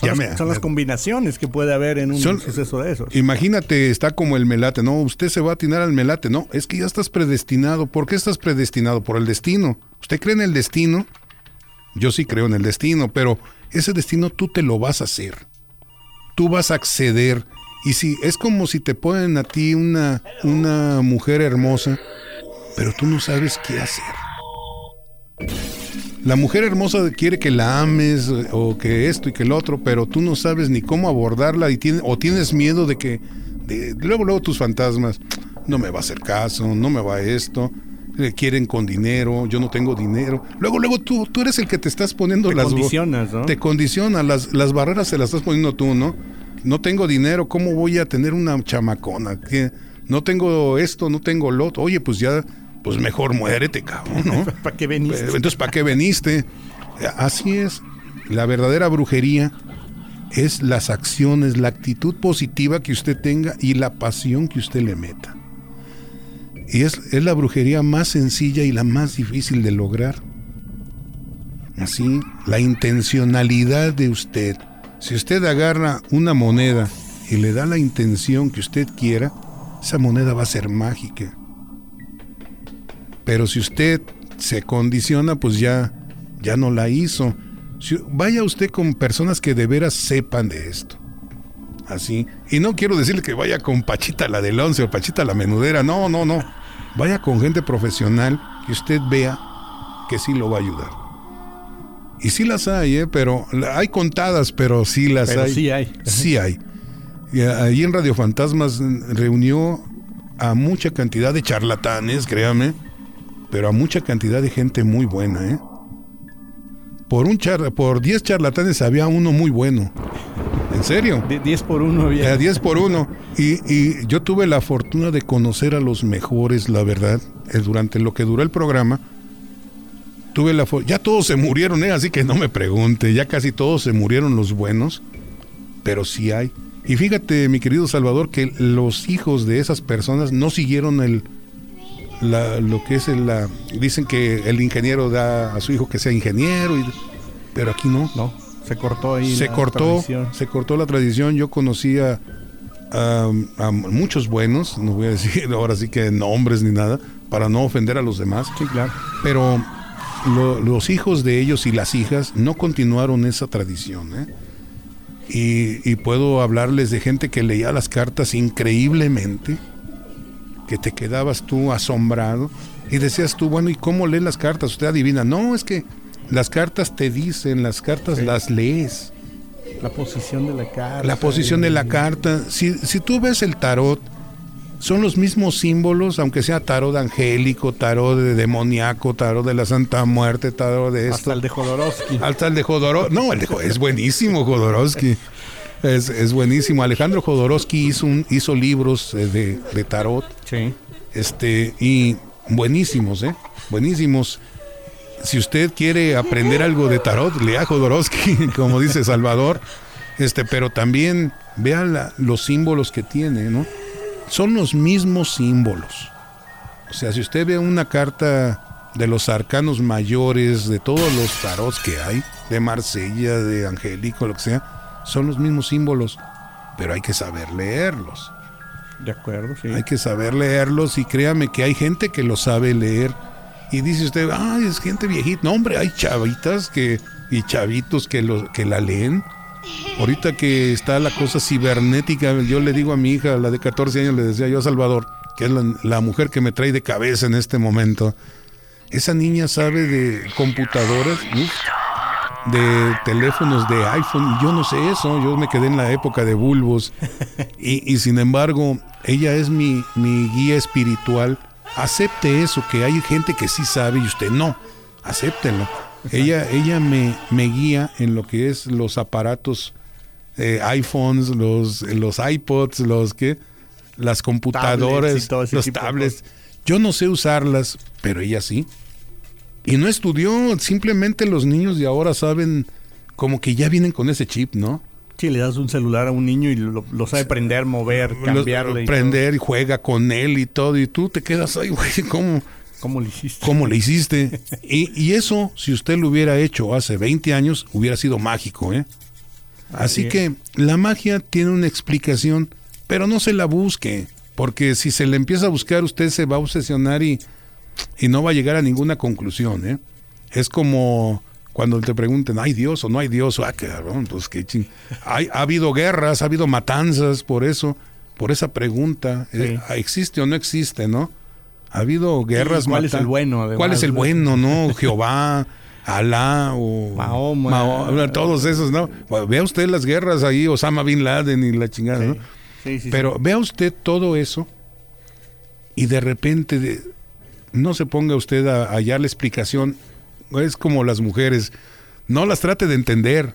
Son, las, son las, combinaciones que puede haber en un suceso de esos. Imagínate, está como el melate, no, usted se va a atinar al melate, no, es que ya estás predestinado. ¿Por qué estás predestinado? Por el destino. ¿Usted cree en el destino? Yo sí creo en el destino, pero ese destino tú te lo vas a hacer. Tú vas a acceder. Y si es como si te ponen a ti una, una mujer hermosa pero tú no sabes qué hacer. La mujer hermosa quiere que la ames o que esto y que el otro, pero tú no sabes ni cómo abordarla y tiene, o tienes miedo de que luego luego tus fantasmas no me va a hacer caso, no me va esto, quieren con dinero, yo no tengo dinero. Luego luego tú tú eres el que te estás poniendo te las condicionas, ¿no? Te condiciona las las barreras se las estás poniendo tú, ¿no? No tengo dinero, ¿cómo voy a tener una chamacona? No tengo esto, no tengo lo otro. Oye, pues ya pues mejor muérete, cabrón, ¿no? ¿Para qué veniste? Entonces, ¿para qué veniste? Así es. La verdadera brujería es las acciones, la actitud positiva que usted tenga y la pasión que usted le meta. Y es, es la brujería más sencilla y la más difícil de lograr. Así, la intencionalidad de usted. Si usted agarra una moneda y le da la intención que usted quiera, esa moneda va a ser mágica. Pero si usted se condiciona, pues ya, ya no la hizo. vaya usted con personas que de veras sepan de esto. Así. Y no quiero decirle que vaya con Pachita la del once o Pachita la menudera. No, no, no. Vaya con gente profesional que usted vea que sí lo va a ayudar. Y sí las hay, ¿eh? pero hay contadas, pero sí las hay. Sí hay. Sí hay. Y ahí en Radio Fantasmas reunió a mucha cantidad de charlatanes, créame, pero a mucha cantidad de gente muy buena, ¿eh? Por un char por 10 charlatanes había uno muy bueno. ¿En serio? 10 por uno había. 10 por uno. Y, y, yo tuve la fortuna de conocer a los mejores, la verdad, eh, durante lo que duró el programa. Tuve la ya todos se murieron, ¿eh? así que no me pregunte, ya casi todos se murieron los buenos, pero sí hay. Y fíjate, mi querido Salvador, que los hijos de esas personas no siguieron el, lo que es la dicen que el ingeniero da a su hijo que sea ingeniero y, pero aquí no. No, se cortó ahí. se la cortó, tradición. se cortó la tradición. Yo conocía a, a muchos buenos, no voy a decir ahora sí que nombres ni nada, para no ofender a los demás. Sí, claro. Pero lo- los hijos de ellos y las hijas no continuaron esa tradición. ¿eh? Y, y puedo hablarles de gente que leía las cartas increíblemente, que te quedabas tú asombrado y decías tú, bueno, ¿y cómo lee las cartas? Usted adivina. No, es que las cartas te dicen, las cartas las lees. La posición de la carta. La posición de la carta. Si, si tú ves el tarot, son los mismos símbolos, aunque sea tarot angélico, tarot de demoníaco, tarot de la Santa Muerte, tarot de esto. Hasta el de Jodorowsky. Hasta el de Jodorowsky. No, el de es buenísimo Jodorowsky. Es, es buenísimo. Alejandro Jodorowsky hizo, un, hizo libros eh, de, de tarot. Sí. Este, y buenísimos, ¿eh? Buenísimos. Si usted quiere aprender algo de tarot, lea Jodorowsky, como dice Salvador. Este, pero también vea la- los símbolos que tiene, ¿no? Son los mismos símbolos. O sea, si usted ve una carta de los arcanos mayores, de todos los tarots que hay, de Marsella, de Angélico, lo que sea, son los mismos símbolos, pero hay que saber leerlos. De acuerdo, sí. Hay que saber leerlos y créame que hay gente que lo sabe leer. Y dice usted, ay, es gente viejita. No, hombre, hay chavitas que, y chavitos que, lo, que la leen. Ahorita que está la cosa cibernética, yo le digo a mi hija, la de 14 años, le decía yo a Salvador, que es la, la mujer que me trae de cabeza en este momento. Esa niña sabe de computadoras, uf, de teléfonos de iPhone, y yo no sé eso, yo me quedé en la época de bulbos. Y, y sin embargo, ella es mi, mi guía espiritual. Acepte eso, que hay gente que sí sabe y usted no. Acéptenlo. Ella, ella me, me guía en lo que es los aparatos, eh, iPhones, los, los iPods, los que, las computadoras, Tablets los tablets. Yo no sé usarlas, pero ella sí. Y no estudió, simplemente los niños de ahora saben como que ya vienen con ese chip, ¿no? Sí, le das un celular a un niño y lo, lo sabe prender, mover, cambiarle. y prender y juega con él y todo, y tú te quedas ahí, güey, ¿cómo. ¿Cómo le hiciste? cómo le hiciste? Y, y eso, si usted lo hubiera hecho hace 20 años, hubiera sido mágico, ¿eh? Así Así que la magia tiene una explicación, pero no se la busque, porque si se le empieza a buscar, usted se va a obsesionar y, y no va a llegar a ninguna conclusión, ¿eh? Es como cuando te pregunten, ¿hay Dios o no hay Dios? Ah, cabrón, pues qué ching. Hay, ha habido guerras, ha habido matanzas por eso, por esa pregunta. eh, ¿Existe o no existe, no? Ha habido guerras. cuál es el bueno, además, ¿Cuál es el no? bueno, no? Jehová, Alá o Mahoma. Mahoma, todos esos, ¿no? Bueno, vea usted las guerras ahí, Osama Bin Laden y la chingada, ¿no? Sí, sí, Pero vea usted todo eso y de repente de- no se ponga usted a a hallar la explicación. Es como las mujeres, no las trate de entender,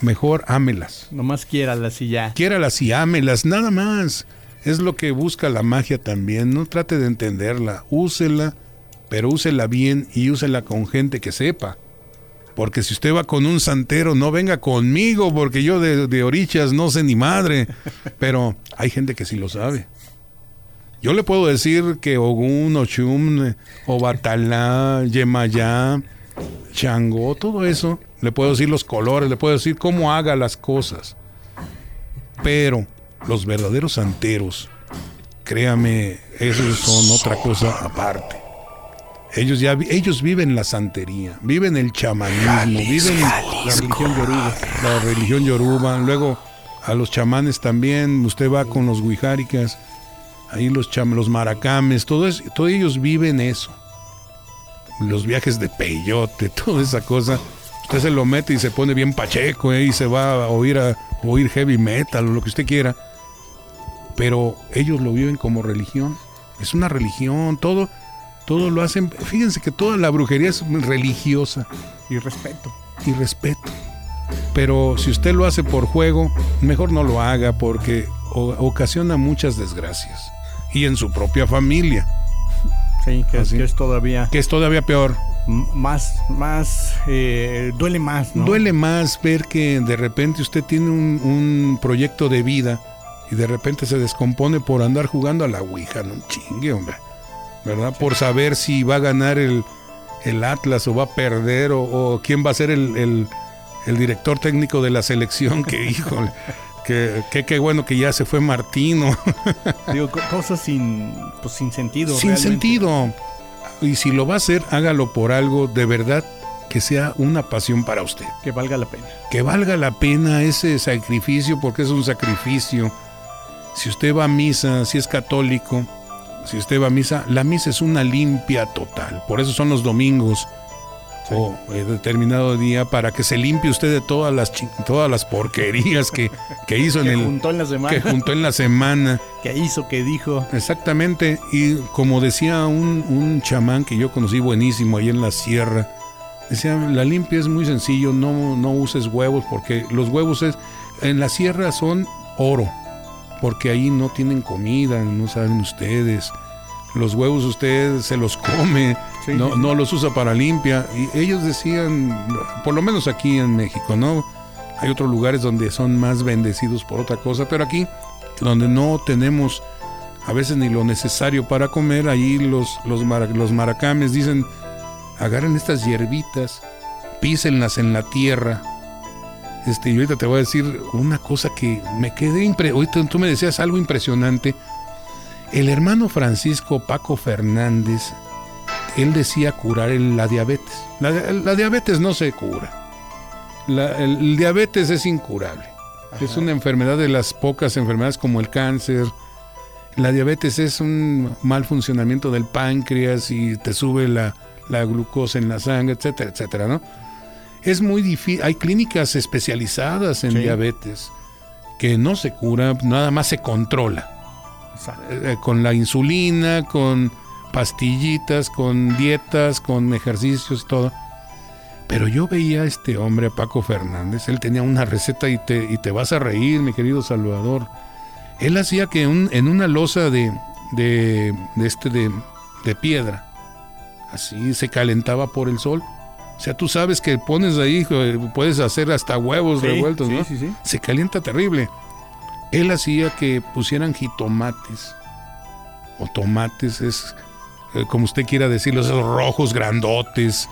mejor ámelas. Nomás quiéralas y ya. Quiéralas y ámelas, nada más. Es lo que busca la magia también. No trate de entenderla, úsela, pero úsela bien y úsela con gente que sepa. Porque si usted va con un santero, no venga conmigo, porque yo de, de orichas no sé ni madre. Pero hay gente que sí lo sabe. Yo le puedo decir que Ogún, Ochum, Obatalá, Yemayá, Changó, todo eso. Le puedo decir los colores, le puedo decir cómo haga las cosas. Pero los verdaderos santeros, créame, esos son otra cosa aparte. Ellos ya vi- ellos viven la santería, viven el chamanismo, viven La religión yoruba. la religión yoruba. Luego a los chamanes también, usted va con los guijáricas, ahí los cham los maracames, todo eso, todos ellos viven eso. Los viajes de peyote, toda esa cosa. Usted se lo mete y se pone bien pacheco ¿eh? y se va a oír, a oír heavy metal o lo que usted quiera. Pero ellos lo viven como religión. Es una religión, todo, todo lo hacen. Fíjense que toda la brujería es religiosa Y respeto. y respeto. Pero si usted lo hace por juego, mejor no lo haga porque ocasiona muchas desgracias. Y en su propia familia, Sí, que, es todavía que es todavía peor. más, más, eh, duele más, ¿no? Duele más ver que de repente usted tiene un, un proyecto de vida y de repente se descompone por andar jugando a la Ouija, no chingue, hombre. ¿Verdad? Por saber si va a ganar el, el Atlas o va a perder o, o quién va a ser el, el- el director técnico de la selección, que híjole, que que- qué bueno que ya se fue Martino. Digo, co- cosas sin, pues, sin sentido. Sin realmente. sentido. Y si lo va a hacer, hágalo por algo de verdad que sea una pasión para usted. Que valga la pena. Que valga la pena ese sacrificio porque es un sacrificio. Si usted va a misa, si es católico, si usted va a misa, la misa es una limpia total. Por eso son los domingos o eh, determinado día para que se limpie usted de todas las todas las porquerías que, que hizo en el juntó en la semana. que juntó en la semana. que hizo, que dijo. Exactamente, y como decía un, un chamán que yo conocí buenísimo ahí en la sierra, decía, la limpia es muy sencillo, no, no uses huevos, porque los huevos es, en la sierra son oro, porque ahí no tienen comida, no saben ustedes. Los huevos usted se los come, No, no los usa para limpia. Y ellos decían, por lo menos aquí en México, ¿no? Hay otros lugares donde son más bendecidos por otra cosa, pero aquí, donde no tenemos a veces ni lo necesario para comer, ahí los, los maracames dicen, agarren estas hierbitas, písenlas en la tierra. Este, y ahorita te voy a decir una cosa que me quedé impre ahorita tú me decías algo impresionante. El hermano Francisco Paco Fernández, él decía curar el- la diabetes. La, la diabetes no se cura. La- el, el diabetes es incurable. Es una enfermedad de las pocas enfermedades como el cáncer. La diabetes es un mal funcionamiento del páncreas y te sube la, la glucosa en la sangre, etcétera, etcétera, ¿no? Es muy difícil. Hay clínicas especializadas en Sí. diabetes que no se cura, nada más se controla Exacto. eh, con la insulina, con pastillitas, con dietas, con ejercicios, todo. Pero yo veía a este hombre, a Paco Fernández, él tenía una receta y te, y te vas a reír, mi querido Salvador. Él hacía que un- en una losa de, de, de este de, de piedra, así se calentaba por el sol. O sea, tú sabes que pones ahí, puedes hacer hasta huevos Sí, revueltos, sí, ¿no? sí, sí. se calienta terrible. Él hacía que pusieran jitomates o tomates, es eh, como usted quiera decirlo, esos rojos grandotes,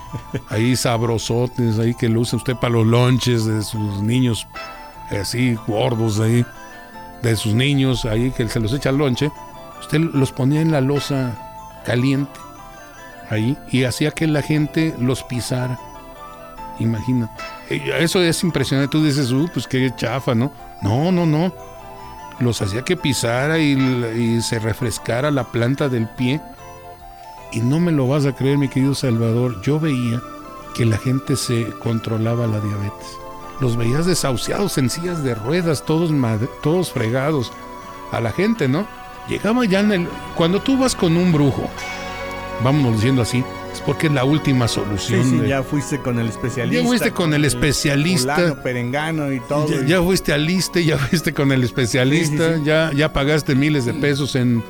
ahí sabrosotes, ahí que lo usa usted para los lonches de sus niños, eh, así gordos ahí, de sus niños, ahí que se los echa al lonche. Usted los ponía en la losa caliente, ahí, y hacía que la gente los pisara. Imagínate. Eh, Eso es impresionante. Tú dices, uh, pues qué chafa, ¿no? No, no, no. Los hacía que pisara y se refrescara la planta del pie. Y no me lo vas a creer, mi querido Salvador. Yo veía que la gente se controlaba la diabetes. Los veías desahuciados en sillas de ruedas, todos, todos fregados. A la gente, ¿no? Llegaba ya en el... Cuando tú vas con un brujo, vámonos diciendo así, es porque es la última Sí, solución. sí, de- ya fuiste con el especialista. Ya fuiste con el especialista. fulano, perengano y todo. Ya, y- ya fuiste al liste, ya fuiste con el especialista, Sí, sí, sí. Ya, ya pagaste miles de pesos en,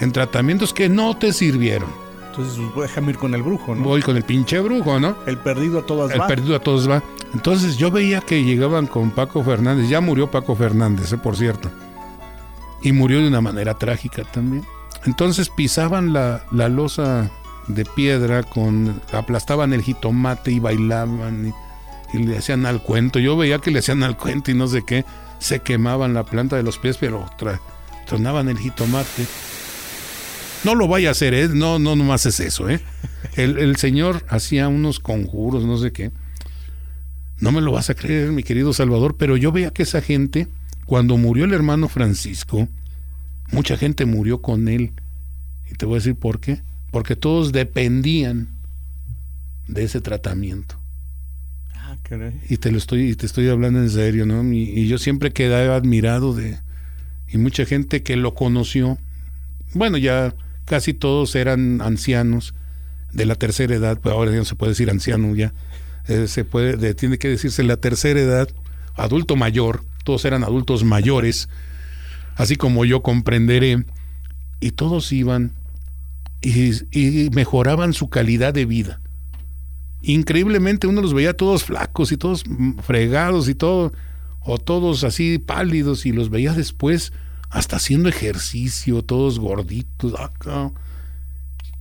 en tratamientos que no te sirvieron. Entonces, pues, déjame ir con el brujo, ¿no? Voy con el pinche brujo, ¿no? El perdido a todas El va. perdido a todos va. Entonces yo veía que llegaban con Paco Fernández. Ya murió Paco Fernández, eh, por cierto. Y murió de una manera trágica también. Entonces pisaban la, la losa de piedra, con aplastaban el jitomate y bailaban y, y le hacían al cuento. Yo veía que le hacían al cuento y no sé qué. Se quemaban la planta de los pies, pero tra- tronaban el jitomate. No lo vaya a hacer, ¿eh? No, no, nomás es eso, ¿eh? El, el señor hacía unos conjuros, no sé qué. No me lo vas a creer, mi querido Salvador, pero yo veía que esa gente, cuando murió el hermano Francisco, mucha gente murió con él. Y te voy a decir por qué. Porque todos dependían de ese tratamiento. Ah, caray. Y te lo estoy, y te estoy hablando en serio, ¿no? Y, y yo siempre quedaba admirado de. Y mucha gente que lo conoció. Bueno, ya casi todos eran ancianos de la tercera edad, pues ahora ya no se puede decir anciano ya. Eh, se puede, de- tiene que decirse la tercera edad, adulto mayor, todos eran adultos mayores, así como yo comprenderé, y todos iban y, y mejoraban su calidad de vida increíblemente uno los veía todos flacos y todos fregados y todo, o todos así pálidos, y los veía después hasta haciendo ejercicio, todos gorditos. acá.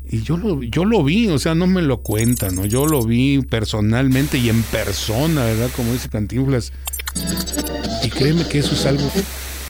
Y yo lo, yo lo vi, o sea, no me lo cuentan, ¿no? Yo lo vi personalmente y en persona, ¿verdad? Como dice Cantinflas. Y créeme que eso es algo